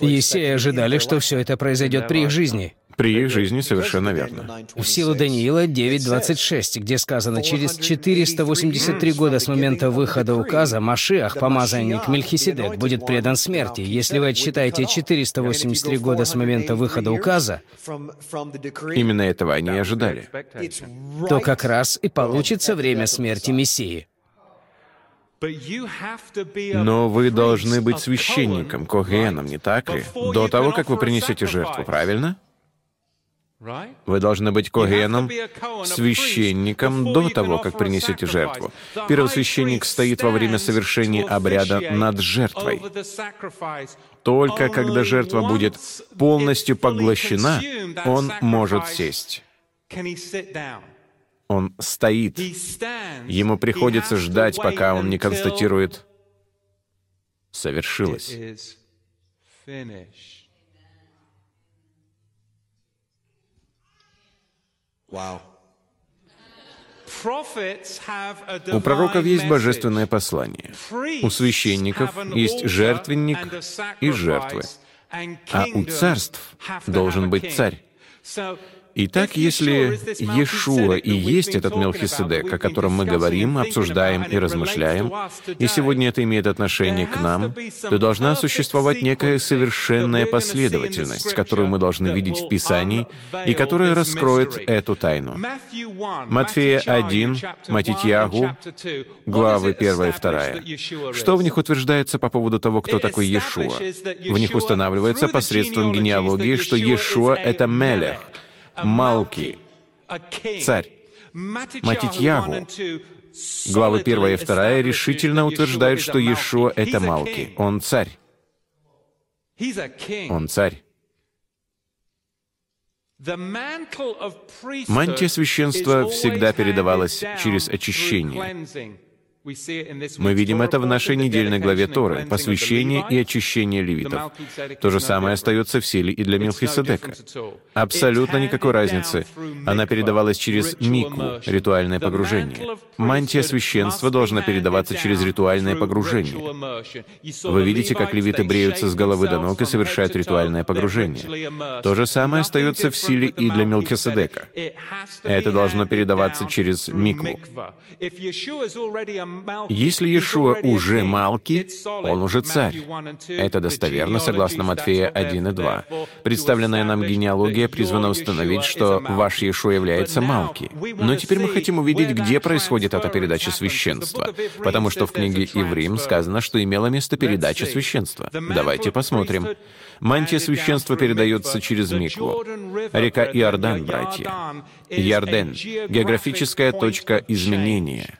Есеи ожидали, что все это произойдет при их жизни. При их жизни совершенно верно. В силу Даниила 9.26, где сказано, через 483 года с момента выхода указа Машиах, помазанник Мельхиседек, будет предан смерти. Если вы отсчитаете 483 года с момента выхода указа, именно этого они и ожидали, то как раз и получится время смерти Мессии. Но вы должны быть священником, когеном, не так ли? До того, как вы принесете жертву, правильно? Вы должны быть когеном, священником до того, как принесете жертву. Первосвященник стоит во время совершения обряда над жертвой. Только когда жертва будет полностью поглощена, он может сесть. Он стоит. Ему приходится ждать, пока он не констатирует «совершилось». У пророков есть божественное послание. У священников есть жертвенник и жертвы. А у царств должен быть царь. Итак, если Иешуа и есть этот Мелхиседек, о котором мы говорим, обсуждаем и размышляем, и сегодня это имеет отношение к нам, то должна существовать некая совершенная последовательность, которую мы должны видеть в Писании, и которая раскроет эту тайну. Матфея 1, Матитьягу, главы 1 и 2. Что в них утверждается по поводу того, кто такой Иешуа? В них устанавливается посредством генеалогии, что Иешуа — это Мелех — Малки, царь. Матитьягу, главы 1 и 2, решительно утверждают, что Иешуа — это Малки. Он царь. Он царь. Мантия священства всегда передавалась через очищение. Мы видим это в нашей недельной главе Торы, посвящение и очищение левитов. То же самое остается в силе и для Милхиседека. Абсолютно никакой разницы. Она передавалась через микву, ритуальное погружение. Мантия священства должна передаваться через ритуальное погружение. Вы видите, как левиты бреются с головы до ног и совершают ритуальное погружение. То же самое остается в силе и для Милхиседека. Это должно передаваться через микву. Если Иешуа уже Малки, он уже царь. Это достоверно, согласно Матфея 1 и 2. Представленная нам генеалогия призвана установить, что ваш Иешуа является Малки. Но теперь мы хотим увидеть, где происходит эта передача священства, потому что в книге Иврим сказано, что имела место передача священства. Давайте посмотрим. Мантия священства передается через Микву. Река Иордан, братья. Иорден — географическая точка изменения —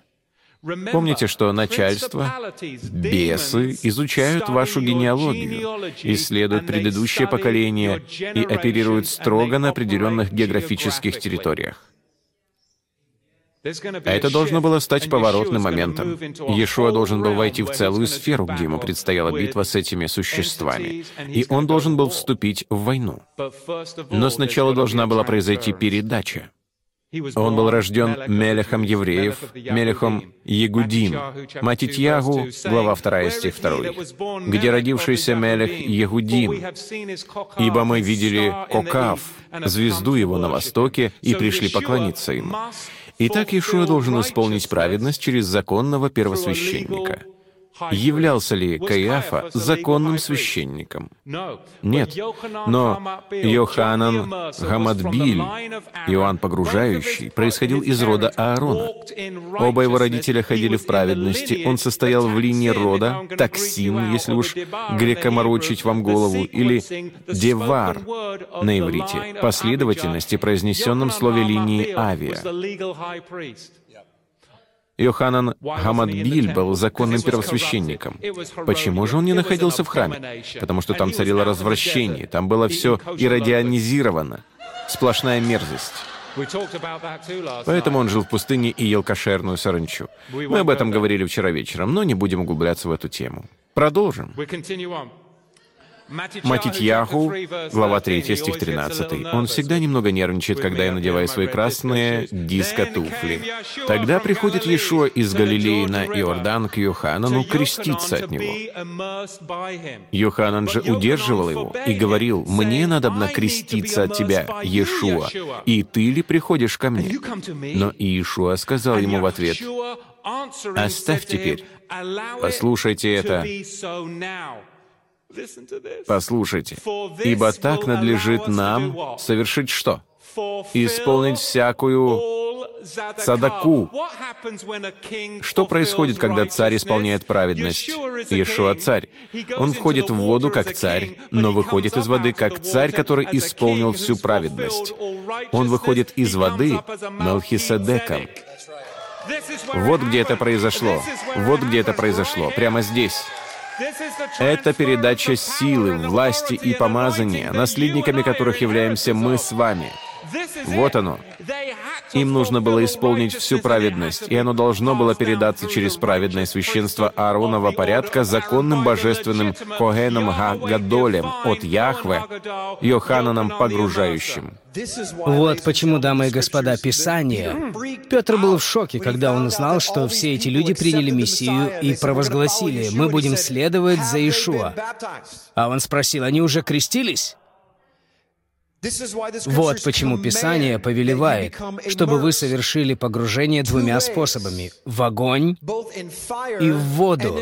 Помните, что начальство, бесы изучают вашу генеалогию, исследуют предыдущее поколение и оперируют строго на определенных географических территориях. Это должно было стать поворотным моментом. Иешуа должен был войти в целую сферу, где ему предстояла битва с этими существами, и он должен был вступить в войну. Но сначала должна была произойти передача. Он был рожден Мелехом евреев, Мелехом Егудим, Матитьягу, глава 2, стих 2, где родившийся Мелех Егудим, ибо мы видели Кокав, звезду его на востоке, и пришли поклониться ему. Итак, Иешуа должен исполнить праведность через законного первосвященника — Являлся ли Каиафа законным священником? Нет. Но Йоханан Гамадбиль, Иоанн Погружающий, происходил из рода Аарона. Оба его родителя ходили в праведности. Он состоял в линии рода Таксим, если уж грекоморочить вам голову, или Девар на иврите, последовательности, произнесенном слове линии Авиа. Йоханан Гамадбиль был законным первосвященником. Почему же он не находился в храме? Потому что там царило развращение, там было все иррадианизировано, сплошная мерзость. Поэтому он жил в пустыне и ел кошерную саранчу. Мы об этом говорили вчера вечером, но не будем углубляться в эту тему. Продолжим. Матитьяху, глава 3, стих 13. Он всегда немного нервничает, когда я надеваю свои красные диско-туфли. Тогда приходит Иешуа из Галилеи на Иордан к Йоханану креститься от него. Йоханан же удерживал его и говорил, «Мне надо креститься от тебя, Иешуа, и ты ли приходишь ко мне?» Но Иешуа сказал ему в ответ, «Оставь теперь, послушайте это, Послушайте, ибо так надлежит нам совершить что? Исполнить всякую садаку. Что происходит, когда царь исполняет праведность? Иешуа царь. Он входит в воду как царь, но выходит из воды как царь, который исполнил всю праведность. Он выходит из воды Мелхиседеком. Вот где это произошло. Вот где это произошло. Прямо здесь. Это передача силы, власти и помазания, наследниками которых являемся мы с вами. Вот оно. Им нужно было исполнить всю праведность, и оно должно было передаться через праведное священство Ааронова порядка законным божественным Когеном Гагадолем от Яхве, Йохананом Погружающим. Вот почему, дамы и господа, Писание. Петр был в шоке, когда он узнал, что все эти люди приняли Мессию и провозгласили, «Мы будем следовать за Ишуа». А он спросил, «Они уже крестились?» Вот почему Писание повелевает, чтобы вы совершили погружение двумя способами — в огонь и в воду.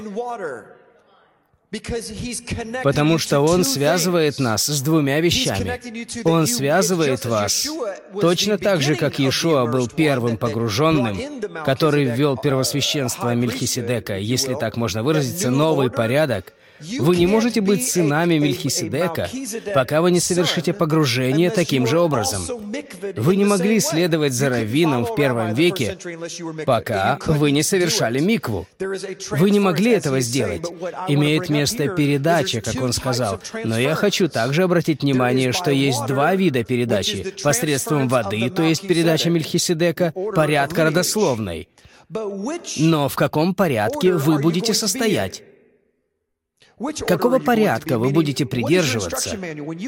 Потому что Он связывает нас с двумя вещами. Он связывает вас точно так же, как Иешуа был первым погруженным, который ввел первосвященство Мельхиседека, если так можно выразиться, новый порядок — вы не можете быть сынами Мельхиседека, пока вы не совершите погружение таким же образом. Вы не могли следовать за раввином в первом веке, пока вы не совершали микву. Вы не могли этого сделать. Имеет место передача, как он сказал. Но я хочу также обратить внимание, что есть два вида передачи. Посредством воды, то есть передача Мельхиседека, порядка родословной. Но в каком порядке вы будете состоять? Какого порядка вы будете придерживаться?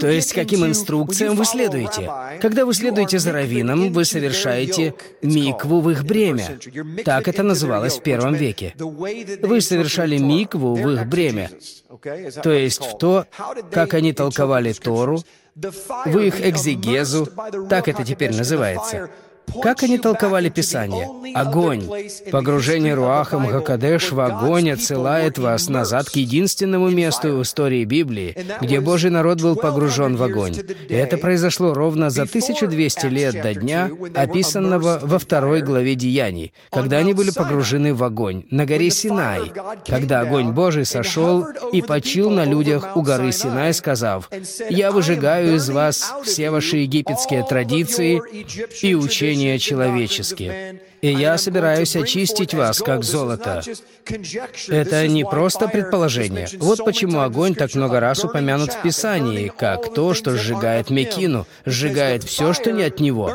То есть, каким инструкциям вы следуете? Когда вы следуете за раввином, вы совершаете микву в их бремя. Так это называлось в первом веке. Вы совершали микву в их бремя. То есть в то, как они толковали Тору, в их экзегезу, так это теперь называется. Как они толковали Писание? Огонь. Погружение Руахом Гакадеш в огонь отсылает вас назад к единственному месту в истории Библии, где Божий народ был погружен в огонь. И это произошло ровно за 1200 лет до дня, описанного во второй главе Деяний, когда они были погружены в огонь на горе Синай, когда огонь Божий сошел и почил на людях у горы Синай, сказав, «Я выжигаю из вас все ваши египетские традиции и учения творения человеческие. И я собираюсь очистить вас, как золото. Это не просто предположение. Вот почему огонь так много раз упомянут в Писании, как то, что сжигает Мекину, сжигает все, что не от него.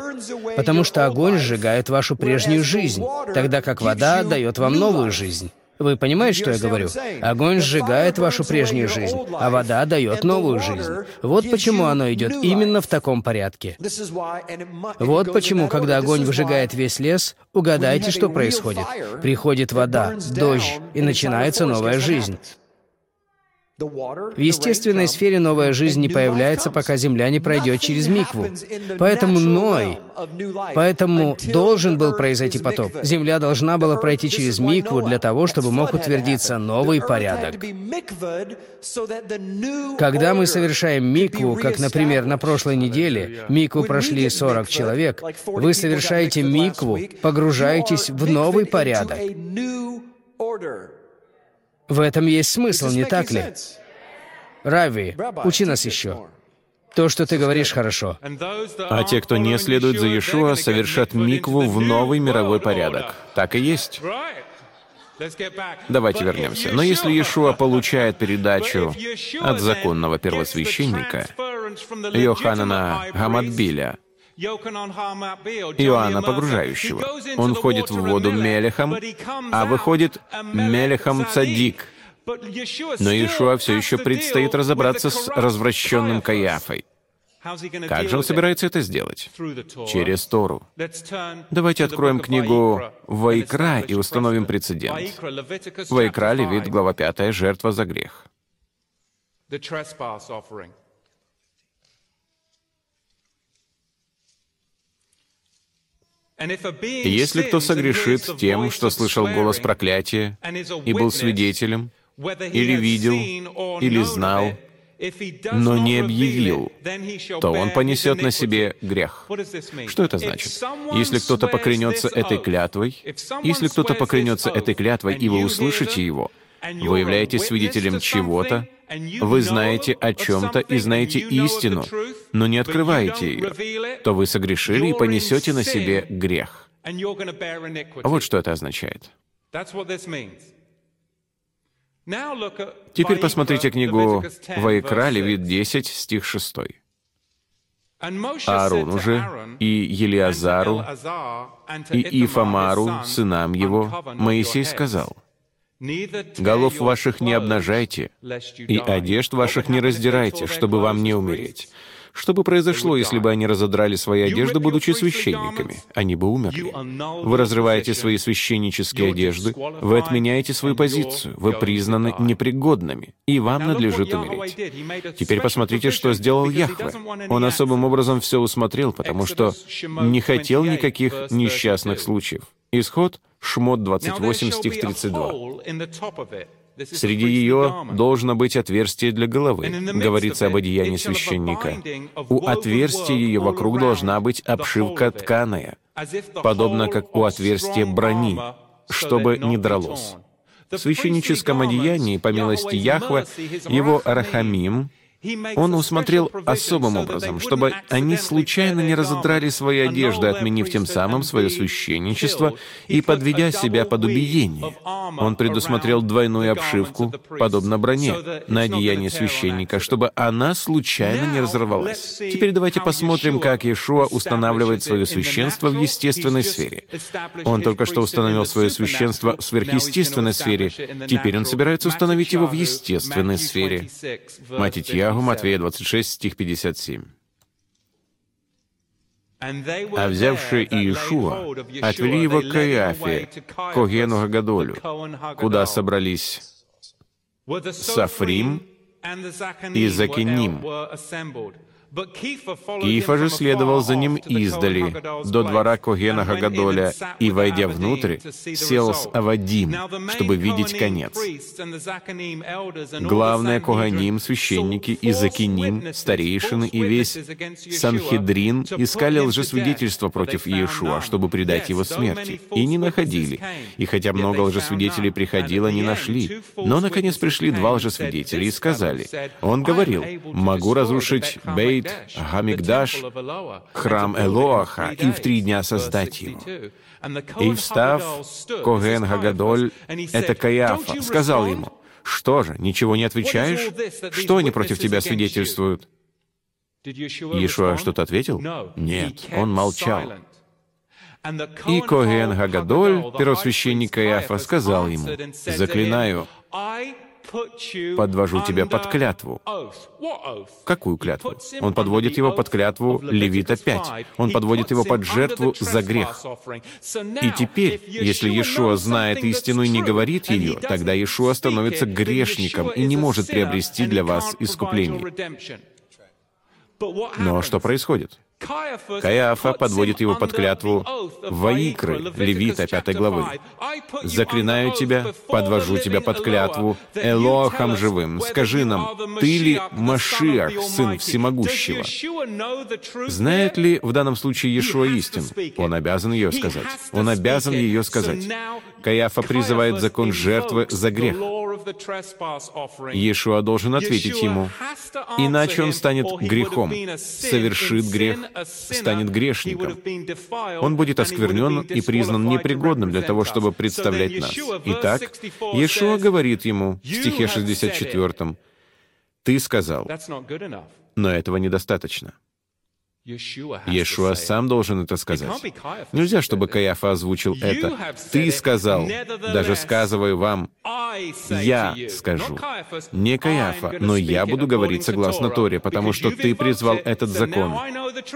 Потому что огонь сжигает вашу прежнюю жизнь, тогда как вода дает вам новую жизнь. Вы понимаете, что я говорю? Огонь сжигает вашу прежнюю жизнь, а вода дает новую жизнь. Вот почему оно идет именно в таком порядке. Вот почему, когда огонь выжигает весь лес, угадайте, что происходит. Приходит вода, дождь, и начинается новая жизнь. В естественной сфере новая жизнь не появляется, пока Земля не пройдет через микву. Поэтому Ной, поэтому должен был произойти потоп. Земля должна была пройти через микву для того, чтобы мог утвердиться новый порядок. Когда мы совершаем микву, как, например, на прошлой неделе, микву прошли 40 человек, вы совершаете микву, погружаетесь в новый порядок. В этом есть смысл, не так ли? Рави, учи нас еще. То, что ты говоришь, хорошо. А те, кто не следует за Иешуа, совершат микву в новый мировой порядок. Так и есть. Давайте вернемся. Но если Иешуа получает передачу от законного первосвященника, Йоханана Гамадбиля, Иоанна Погружающего. Он входит в воду Мелехом, а выходит Мелехом Цадик. Но Иешуа все еще предстоит разобраться с развращенным Каяфой. Как же он собирается это сделать? Через Тору. Давайте откроем книгу Вайкра и установим прецедент. Вайкра, Левит, глава 5, жертва за грех. Если кто согрешит тем, что слышал голос проклятия и был свидетелем, или видел, или знал, но не объявил, то он понесет на себе грех. Что это значит? Если кто-то поклянется этой клятвой, если кто-то поклянется этой клятвой, и вы услышите его, вы являетесь свидетелем чего-то, вы знаете о чем-то и знаете истину, но не открываете ее, то вы согрешили и понесете на себе грех. Вот что это означает. Теперь посмотрите книгу Ваикра, Левит 10, стих 6. Аарону же и Елиазару и Ифамару, сынам его, Моисей сказал, «Голов ваших не обнажайте, и одежд ваших не раздирайте, чтобы вам не умереть. Что бы произошло, если бы они разодрали свои одежды, будучи священниками? Они бы умерли. Вы разрываете свои священнические одежды, вы отменяете свою позицию, вы признаны непригодными, и вам надлежит умереть. Теперь посмотрите, что сделал Яхве. Он особым образом все усмотрел, потому что не хотел никаких несчастных случаев. Исход, Шмот 28, стих 32. Среди ее должно быть отверстие для головы, говорится об одеянии священника. У отверстия ее вокруг должна быть обшивка тканая, подобно как у отверстия брони, чтобы не дралось. В священническом одеянии, по милости Яхва, его Рахамим, он усмотрел особым образом, чтобы они случайно не разодрали свои одежды, отменив тем самым свое священничество и подведя себя под убиение. Он предусмотрел двойную обшивку, подобно броне, на одеяние священника, чтобы она случайно не разорвалась. Теперь давайте посмотрим, как Иешуа устанавливает свое священство в естественной сфере. Он только что установил свое священство в сверхъестественной сфере, теперь он собирается установить его в естественной сфере. Матитья Евангелиягу Матвея 26, стих 57. А взявшие Иешуа, отвели его к Каиафе, Когену Гагадолю, куда собрались Сафрим и Закиним, Кифа же следовал за ним издали, до двора Когена Гагадоля, и, войдя внутрь, сел с Авадим, чтобы видеть конец. Главное Коганим, священники и Закиним, старейшины и весь Санхедрин искали лжесвидетельства против Иешуа, чтобы предать его смерти, и не находили. И хотя много лжесвидетелей приходило, не нашли. Но, наконец, пришли два лжесвидетеля и сказали, он говорил, «Могу разрушить Бейт Бейт Хамикдаш, храм Элоаха, и в три дня создать его. И встав, Коген Гагадоль, это Каяфа, сказал ему, «Что же, ничего не отвечаешь? Что они против тебя свидетельствуют?» Иешуа что-то ответил? Нет, он молчал. И Коген Гагадоль, первосвященник Каяфа, сказал ему, «Заклинаю, подвожу тебя под клятву. Какую клятву? Он подводит его под клятву Левита 5. Он подводит его под жертву за грех. И теперь, если Иешуа знает истину и не говорит ее, тогда Иешуа становится грешником и не может приобрести для вас искупление. Но что происходит? Каиафа подводит его под клятву Ваикры, Левита, 5 главы. «Заклинаю тебя, подвожу тебя под клятву Элоахом живым. Скажи нам, ты ли Машиах, Сын Всемогущего?» Знает ли в данном случае Иешуа истину? Он обязан ее сказать. Он обязан ее сказать. Каиафа призывает закон жертвы за грех. Иешуа должен ответить ему, иначе он станет грехом, совершит грех, станет грешником. Он будет осквернен и признан непригодным для того, чтобы представлять нас. Итак, Иешуа говорит ему в стихе 64, «Ты сказал, но этого недостаточно». Иешуа сам должен это сказать. Нельзя, чтобы Каяфа озвучил это. «Ты сказал, даже сказываю вам, я скажу». Не Каяфа, но я буду говорить согласно Торе, потому что ты призвал этот закон.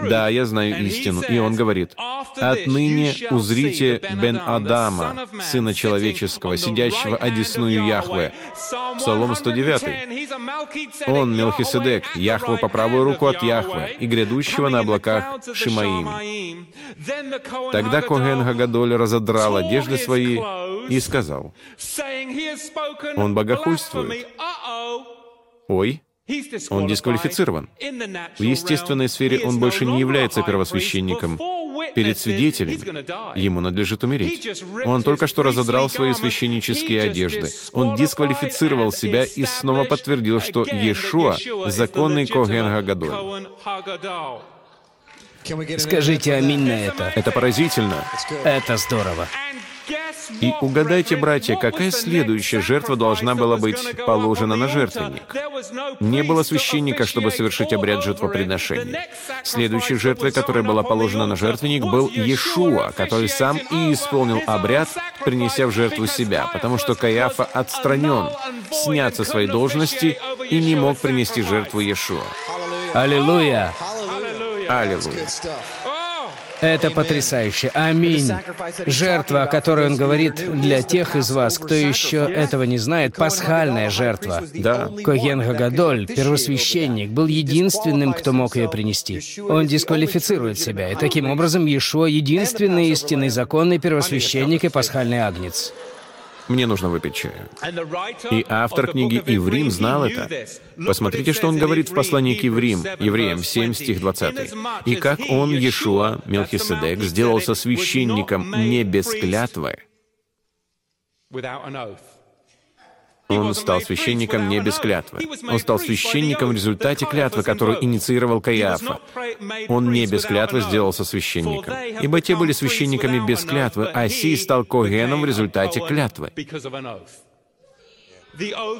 Да, я знаю истину. И он говорит, «Отныне узрите Бен Адама, Сына Человеческого, сидящего одесную Яхве». Псалом 109. Он Мелхиседек, Яхва по правую руку от Яхве, и грядущего на облаках Шимаим. Тогда Коген Гагадоль разодрал одежды свои и сказал, «Он богохульствует». Ой, он дисквалифицирован. В естественной сфере он больше не является первосвященником. Перед свидетелями ему надлежит умереть. Он только что разодрал свои священнические одежды. Он дисквалифицировал себя и снова подтвердил, что Иешуа — законный Коген Гагадоль. Скажите аминь на это. Это поразительно. Это здорово. И угадайте, братья, какая следующая жертва должна была быть положена на жертвенник? Не было священника, чтобы совершить обряд жертвоприношения. Следующей жертвой, которая была положена на жертвенник, был Иешуа, который сам и исполнил обряд, принеся в жертву себя, потому что Каиафа отстранен, снят со своей должности и не мог принести жертву Иешуа. Аллилуйя! Аллилуйя! Это потрясающе. Аминь. Жертва, о которой он говорит для тех из вас, кто еще этого не знает, пасхальная жертва. Да. Коген Гагадоль, первосвященник, был единственным, кто мог ее принести. Он дисквалифицирует себя, и таким образом Иешуа — единственный истинный законный первосвященник и пасхальный агнец. Мне нужно выпить чаю. И автор книги «Иврим» знал это. Посмотрите, что он говорит в послании к Иврим, Евреям 7, стих 20. «И как он, Иешуа, Мелхиседек, сделался священником не без клятвы, он стал священником не без клятвы. Он стал священником в результате клятвы, которую инициировал Каиафа. Он не без клятвы сделался священником. Ибо те были священниками без клятвы, а Си стал Когеном в результате клятвы.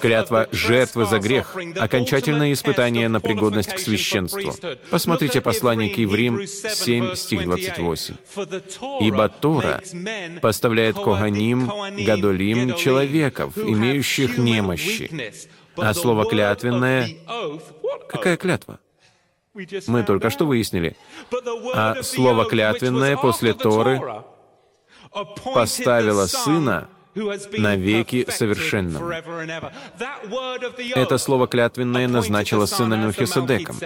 Клятва жертвы за грех — окончательное испытание на пригодность к священству. Посмотрите послание к Евреям 7, стих 28. «Ибо Тора поставляет Коганим, Гадолим человеков, имеющих немощи, а слово «клятвенное» — какая клятва? Мы только что выяснили. А слово «клятвенное» после Торы поставило Сына — навеки совершенным. Это слово клятвенное назначило сына Мелхиседеком.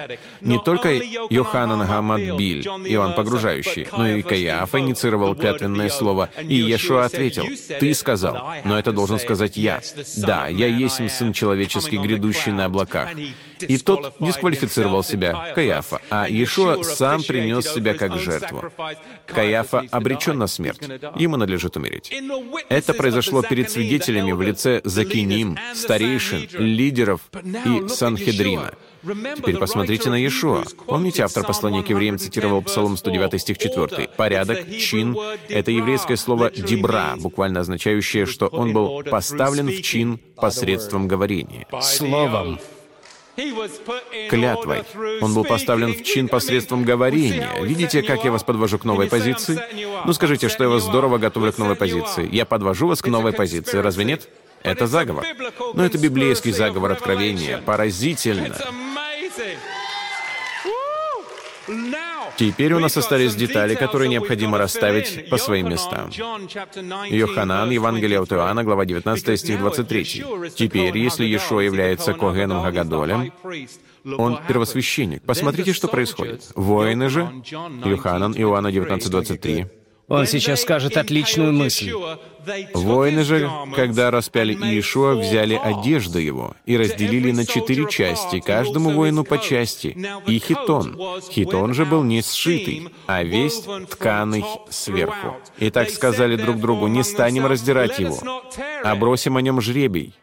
Не только Йоханан Гамадбиль, Иоанн Погружающий, но и Каиафа инициировал клятвенное слово, и Иешуа ответил, «Ты сказал, но это должен сказать я. Да, я есть сын человеческий, грядущий на облаках». И тот дисквалифицировал себя, Каиафа, а Иешуа сам принес себя как жертву. Каиафа обречен на смерть. Ему надлежит умереть. Это произошло перед свидетелями в лице Закиним, старейшин, лидеров и Санхедрина. Теперь посмотрите на Иешуа. Помните, автор послания к евреям цитировал Псалом 109 стих 4. «Порядок, чин — это еврейское слово «дебра», буквально означающее, что он был поставлен в чин посредством говорения. Словом клятвой. Он был поставлен в чин посредством говорения. Видите, как я вас подвожу к новой позиции? Ну скажите, что я вас здорово готовлю к новой позиции. Я подвожу вас к новой позиции, разве нет? Это заговор. Но это библейский заговор откровения. Поразительно. Теперь у нас остались детали, которые необходимо расставить по своим местам. Йоханан, Евангелие от Иоанна, глава 19, стих 23. Теперь, если Иешуа является Когеном Гагадолем, он первосвященник. Посмотрите, что происходит. Воины же, Йоханан, Иоанна 19, 23, он сейчас скажет отличную мысль. Воины же, когда распяли Иешуа, взяли одежду его и разделили на четыре части, каждому воину по части, и хитон. Хитон же был не сшитый, а весь тканый сверху. И так сказали друг другу, не станем раздирать его, а бросим о нем жребий.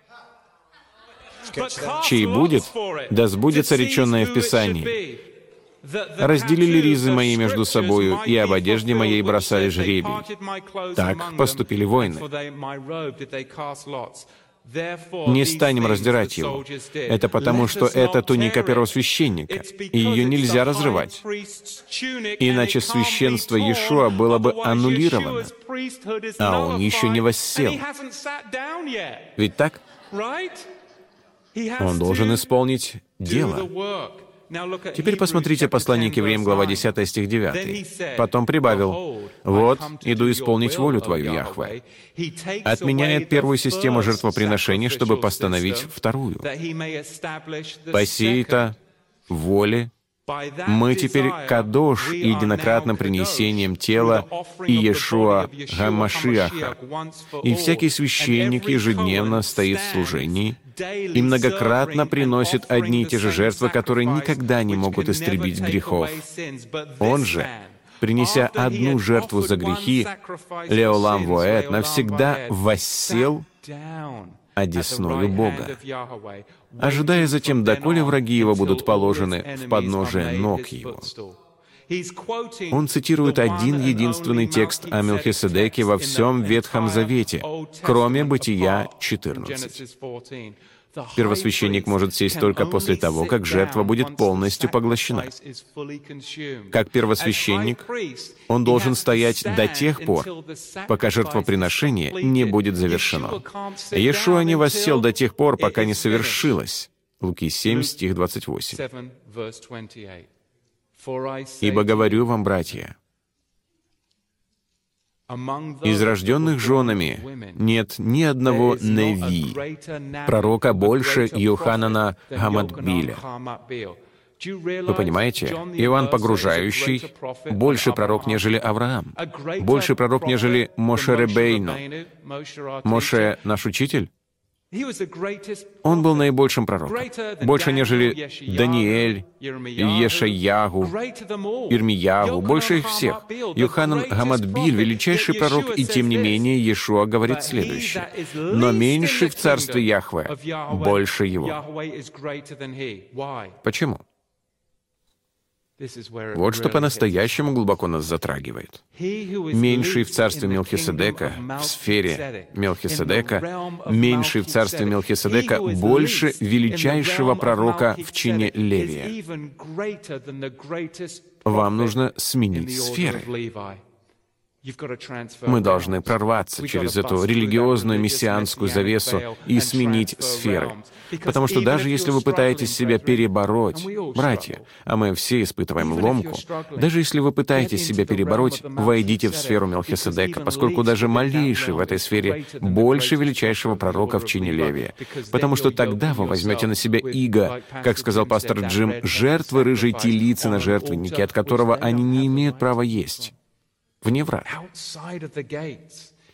Чей будет, да сбудется реченное в Писании разделили ризы мои между собою, и об одежде моей бросали жребий. Так поступили воины. Не станем раздирать его. Это потому, что это туника первосвященника, и ее нельзя разрывать. Иначе священство Иешуа было бы аннулировано, а он еще не воссел. Ведь так? Он должен исполнить дело. Теперь посмотрите послание к евреям, глава 10, стих 9. Потом прибавил, «Вот, иду исполнить волю Твою, Яхве». Отменяет первую систему жертвоприношений, чтобы постановить вторую. По сей-то воле мы теперь кадош единократным принесением тела Иешуа Гамашиаха. И всякий священник ежедневно стоит в служении и многократно приносит одни и те же жертвы, которые никогда не могут истребить грехов. Он же, принеся одну жертву за грехи, Леолам Воэт навсегда воссел одесною Бога, ожидая затем, доколе враги его будут положены в подножие ног его. Он цитирует один единственный текст о Мелхиседеке во всем Ветхом Завете, кроме Бытия 14. Первосвященник может сесть только после того, как жертва будет полностью поглощена. Как первосвященник, он должен стоять до тех пор, пока жертвоприношение не будет завершено. Иешуа не воссел до тех пор, пока не совершилось. Луки 7, стих 28. «Ибо говорю вам, братья, из рожденных женами нет ни одного Неви, пророка больше Йоханана Гамадбиля. Вы понимаете, Иоанн Погружающий больше пророк, нежели Авраам, больше пророк, нежели Моше Ребейну. Моше — наш учитель? Он был наибольшим пророком, больше, нежели Даниэль, Ешаягу, Ирмиягу, больше их всех. Йоханан Гамадбиль — величайший пророк, и тем не менее Иешуа говорит следующее. «Но меньше в царстве Яхве, больше его». Почему? Вот что по-настоящему глубоко нас затрагивает. Меньший в царстве Мелхиседека, в сфере Мелхиседека, меньший в царстве Мелхиседека больше величайшего пророка в чине Левия. Вам нужно сменить сферы. Мы должны прорваться через эту религиозную мессианскую завесу и сменить сферы. Потому что даже если вы пытаетесь себя перебороть, братья, а мы все испытываем ломку, даже если вы пытаетесь себя перебороть, войдите в сферу Мелхиседека, поскольку даже малейший в этой сфере больше величайшего пророка в чине Левия. Потому что тогда вы возьмете на себя иго, как сказал пастор Джим, жертвы рыжей телицы на жертвеннике, от которого они не имеют права есть вне врат.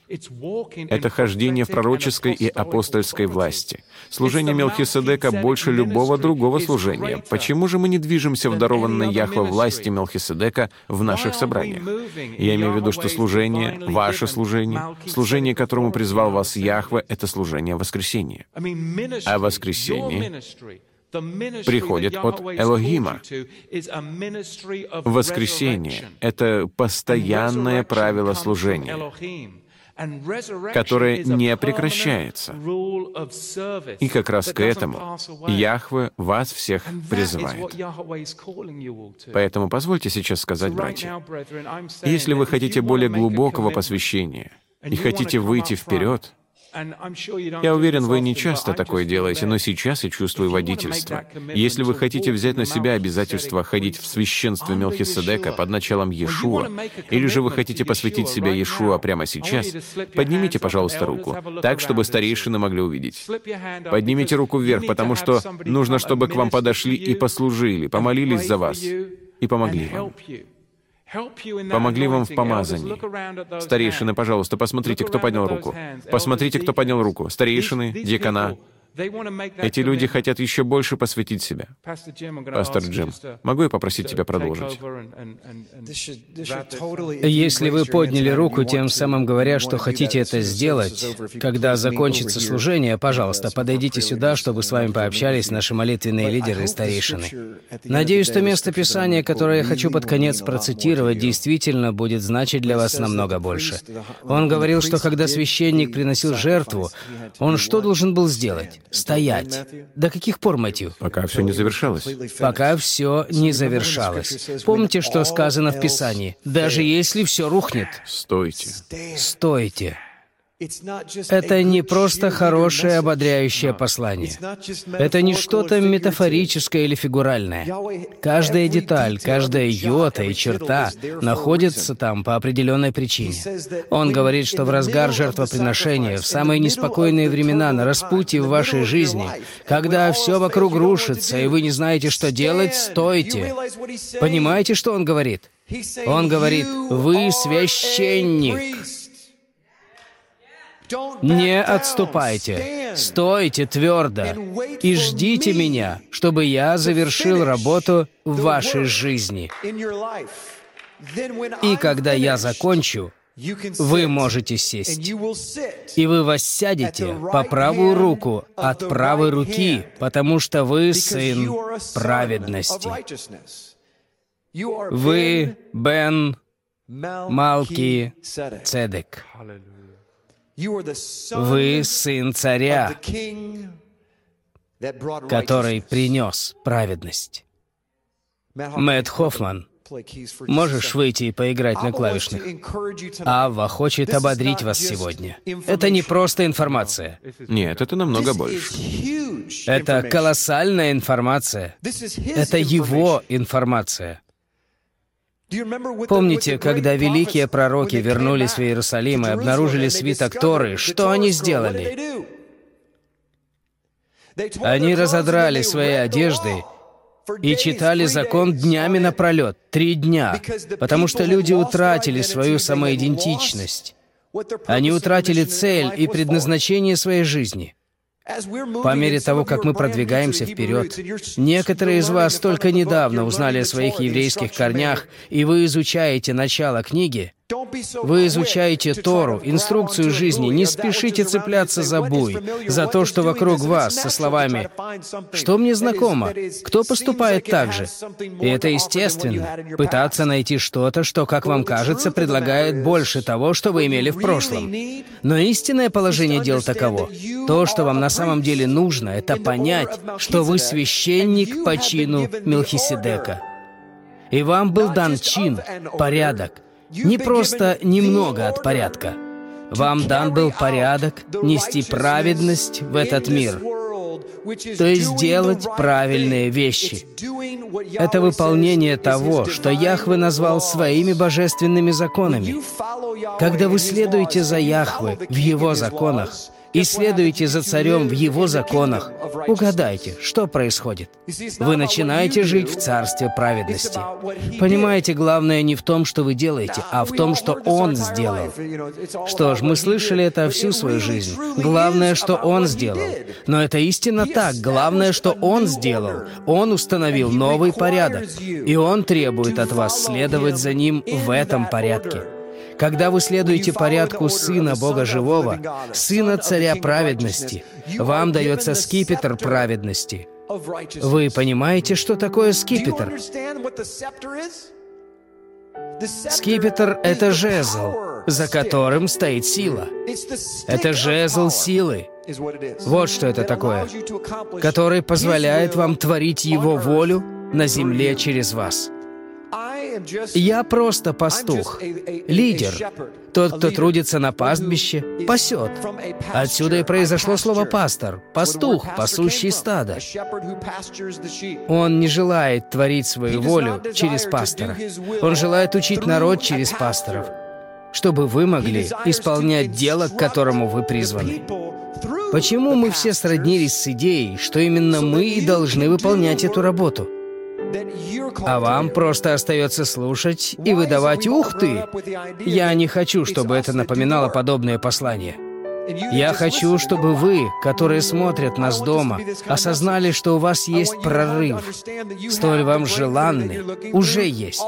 Это хождение в пророческой и апостольской власти. Служение Мелхиседека больше любого другого служения. Почему же мы не движемся в дарованной Яхве власти Мелхиседека в наших собраниях? Я имею в виду, что служение, ваше служение, служение, которому призвал вас Яхве, это служение воскресения. А воскресение приходит от Элогима. Воскресение — это постоянное правило служения, которое не прекращается. И как раз к этому Яхве вас всех призывает. Поэтому позвольте сейчас сказать, братья, если вы хотите более глубокого посвящения и хотите выйти вперед, я уверен, вы не часто такое делаете, но сейчас я чувствую водительство. Если вы хотите взять на себя обязательство ходить в священстве Мелхиседека под началом Иешуа, или же вы хотите посвятить себя Иешуа прямо сейчас, поднимите, пожалуйста, руку, так, чтобы старейшины могли увидеть. Поднимите руку вверх, потому что нужно, чтобы к вам подошли и послужили, помолились за вас и помогли вам помогли вам в помазании. Старейшины, пожалуйста, посмотрите, кто поднял руку. Посмотрите, кто поднял руку. Старейшины, дьякона, эти люди хотят еще больше посвятить себя. Пастор Джим, могу я попросить тебя продолжить? Если вы подняли руку, тем самым говоря, что хотите это сделать, когда закончится служение, пожалуйста, подойдите сюда, чтобы с вами пообщались наши молитвенные лидеры и старейшины. Надеюсь, что место Писания, которое я хочу под конец процитировать, действительно будет значить для вас намного больше. Он говорил, что когда священник приносил жертву, он что должен был сделать? Стоять. До каких пор, Мэтью? Пока все не завершалось. Пока все не завершалось. Помните, что сказано в Писании? Даже если все рухнет. Стойте. Стойте. Это не просто хорошее ободряющее послание. Это не что-то метафорическое или фигуральное. Каждая деталь, каждая йота и черта находится там по определенной причине. Он говорит, что в разгар жертвоприношения, в самые неспокойные времена, на распутье в вашей жизни, когда все вокруг рушится, и вы не знаете, что делать, стойте. Понимаете, что он говорит? Он говорит, вы священник. Не отступайте, стойте твердо и ждите меня, чтобы я завершил работу в вашей жизни. И когда я закончу, вы можете сесть, и вы воссядете по правую руку от правой руки, потому что вы сын праведности. Вы Бен Малки Цедек. Вы сын царя, который принес праведность. Мэтт Хоффман, можешь выйти и поиграть на клавишных? Ава хочет ободрить вас сегодня. Это не просто информация. Нет, это намного больше. Это колоссальная информация. Это его информация. Помните, когда великие пророки вернулись в Иерусалим и обнаружили свиток Торы, что они сделали? Они разодрали свои одежды и читали закон днями напролет, три дня, потому что люди утратили свою самоидентичность. Они утратили цель и предназначение своей жизни. По мере того, как мы продвигаемся вперед, некоторые из вас только недавно узнали о своих еврейских корнях, и вы изучаете начало книги, вы изучаете Тору, инструкцию жизни, не спешите цепляться за буй, за то, что вокруг вас, со словами «Что мне знакомо? Кто поступает так же?» И это естественно, пытаться найти что-то, что, как вам кажется, предлагает больше того, что вы имели в прошлом. Но истинное положение дел таково. То, что вам на самом деле нужно, это понять, что вы священник по чину Мелхиседека. И вам был дан чин, порядок, не просто немного от порядка. Вам дан был порядок нести праведность в этот мир, то есть делать правильные вещи. Это выполнение того, что Яхве назвал своими божественными законами. Когда вы следуете за Яхве в Его законах, и следуете за царем в его законах, угадайте, что происходит. Вы начинаете жить в царстве праведности. Понимаете, главное не в том, что вы делаете, а в том, что Он сделал. Что ж, мы слышали это всю свою жизнь. Главное, что Он сделал. Но это истинно так. Главное, что Он сделал. Он установил новый порядок. И Он требует от вас следовать за Ним в этом порядке. Когда вы следуете порядку Сына Бога Живого, Сына Царя Праведности, вам дается скипетр праведности. Вы понимаете, что такое скипетр? Скипетр — это жезл, за которым стоит сила. Это жезл силы. Вот что это такое, который позволяет вам творить Его волю на земле через вас. Я просто пастух, лидер, тот, кто трудится на пастбище, пасет. Отсюда и произошло слово «пастор», пастух, пасущий стадо. Он не желает творить свою волю через пастора. Он желает учить народ через пасторов, чтобы вы могли исполнять дело, к которому вы призваны. Почему мы все сроднились с идеей, что именно мы и должны выполнять эту работу? А вам просто остается слушать и выдавать «Ух ты!» Я не хочу, чтобы это напоминало подобное послание. Я хочу, чтобы вы, которые смотрят нас дома, осознали, что у вас есть прорыв, столь вам желанный, уже есть.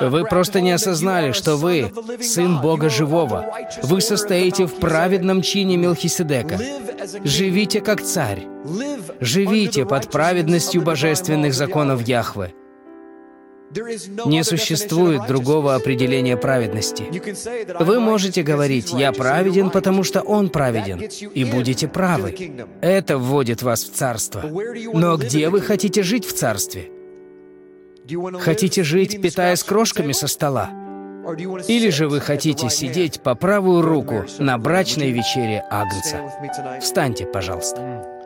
Вы просто не осознали, что вы — Сын Бога Живого. Вы состоите в праведном чине Мелхиседека. Живите как царь. Живите под праведностью божественных законов Яхвы. Не существует другого определения праведности. Вы можете говорить «Я праведен, потому что Он праведен», и будете правы. Это вводит вас в царство. Но где вы хотите жить в царстве? Хотите жить, питаясь крошками со стола? Или же вы хотите сидеть по правую руку на брачной вечере Агнца? Встаньте, пожалуйста.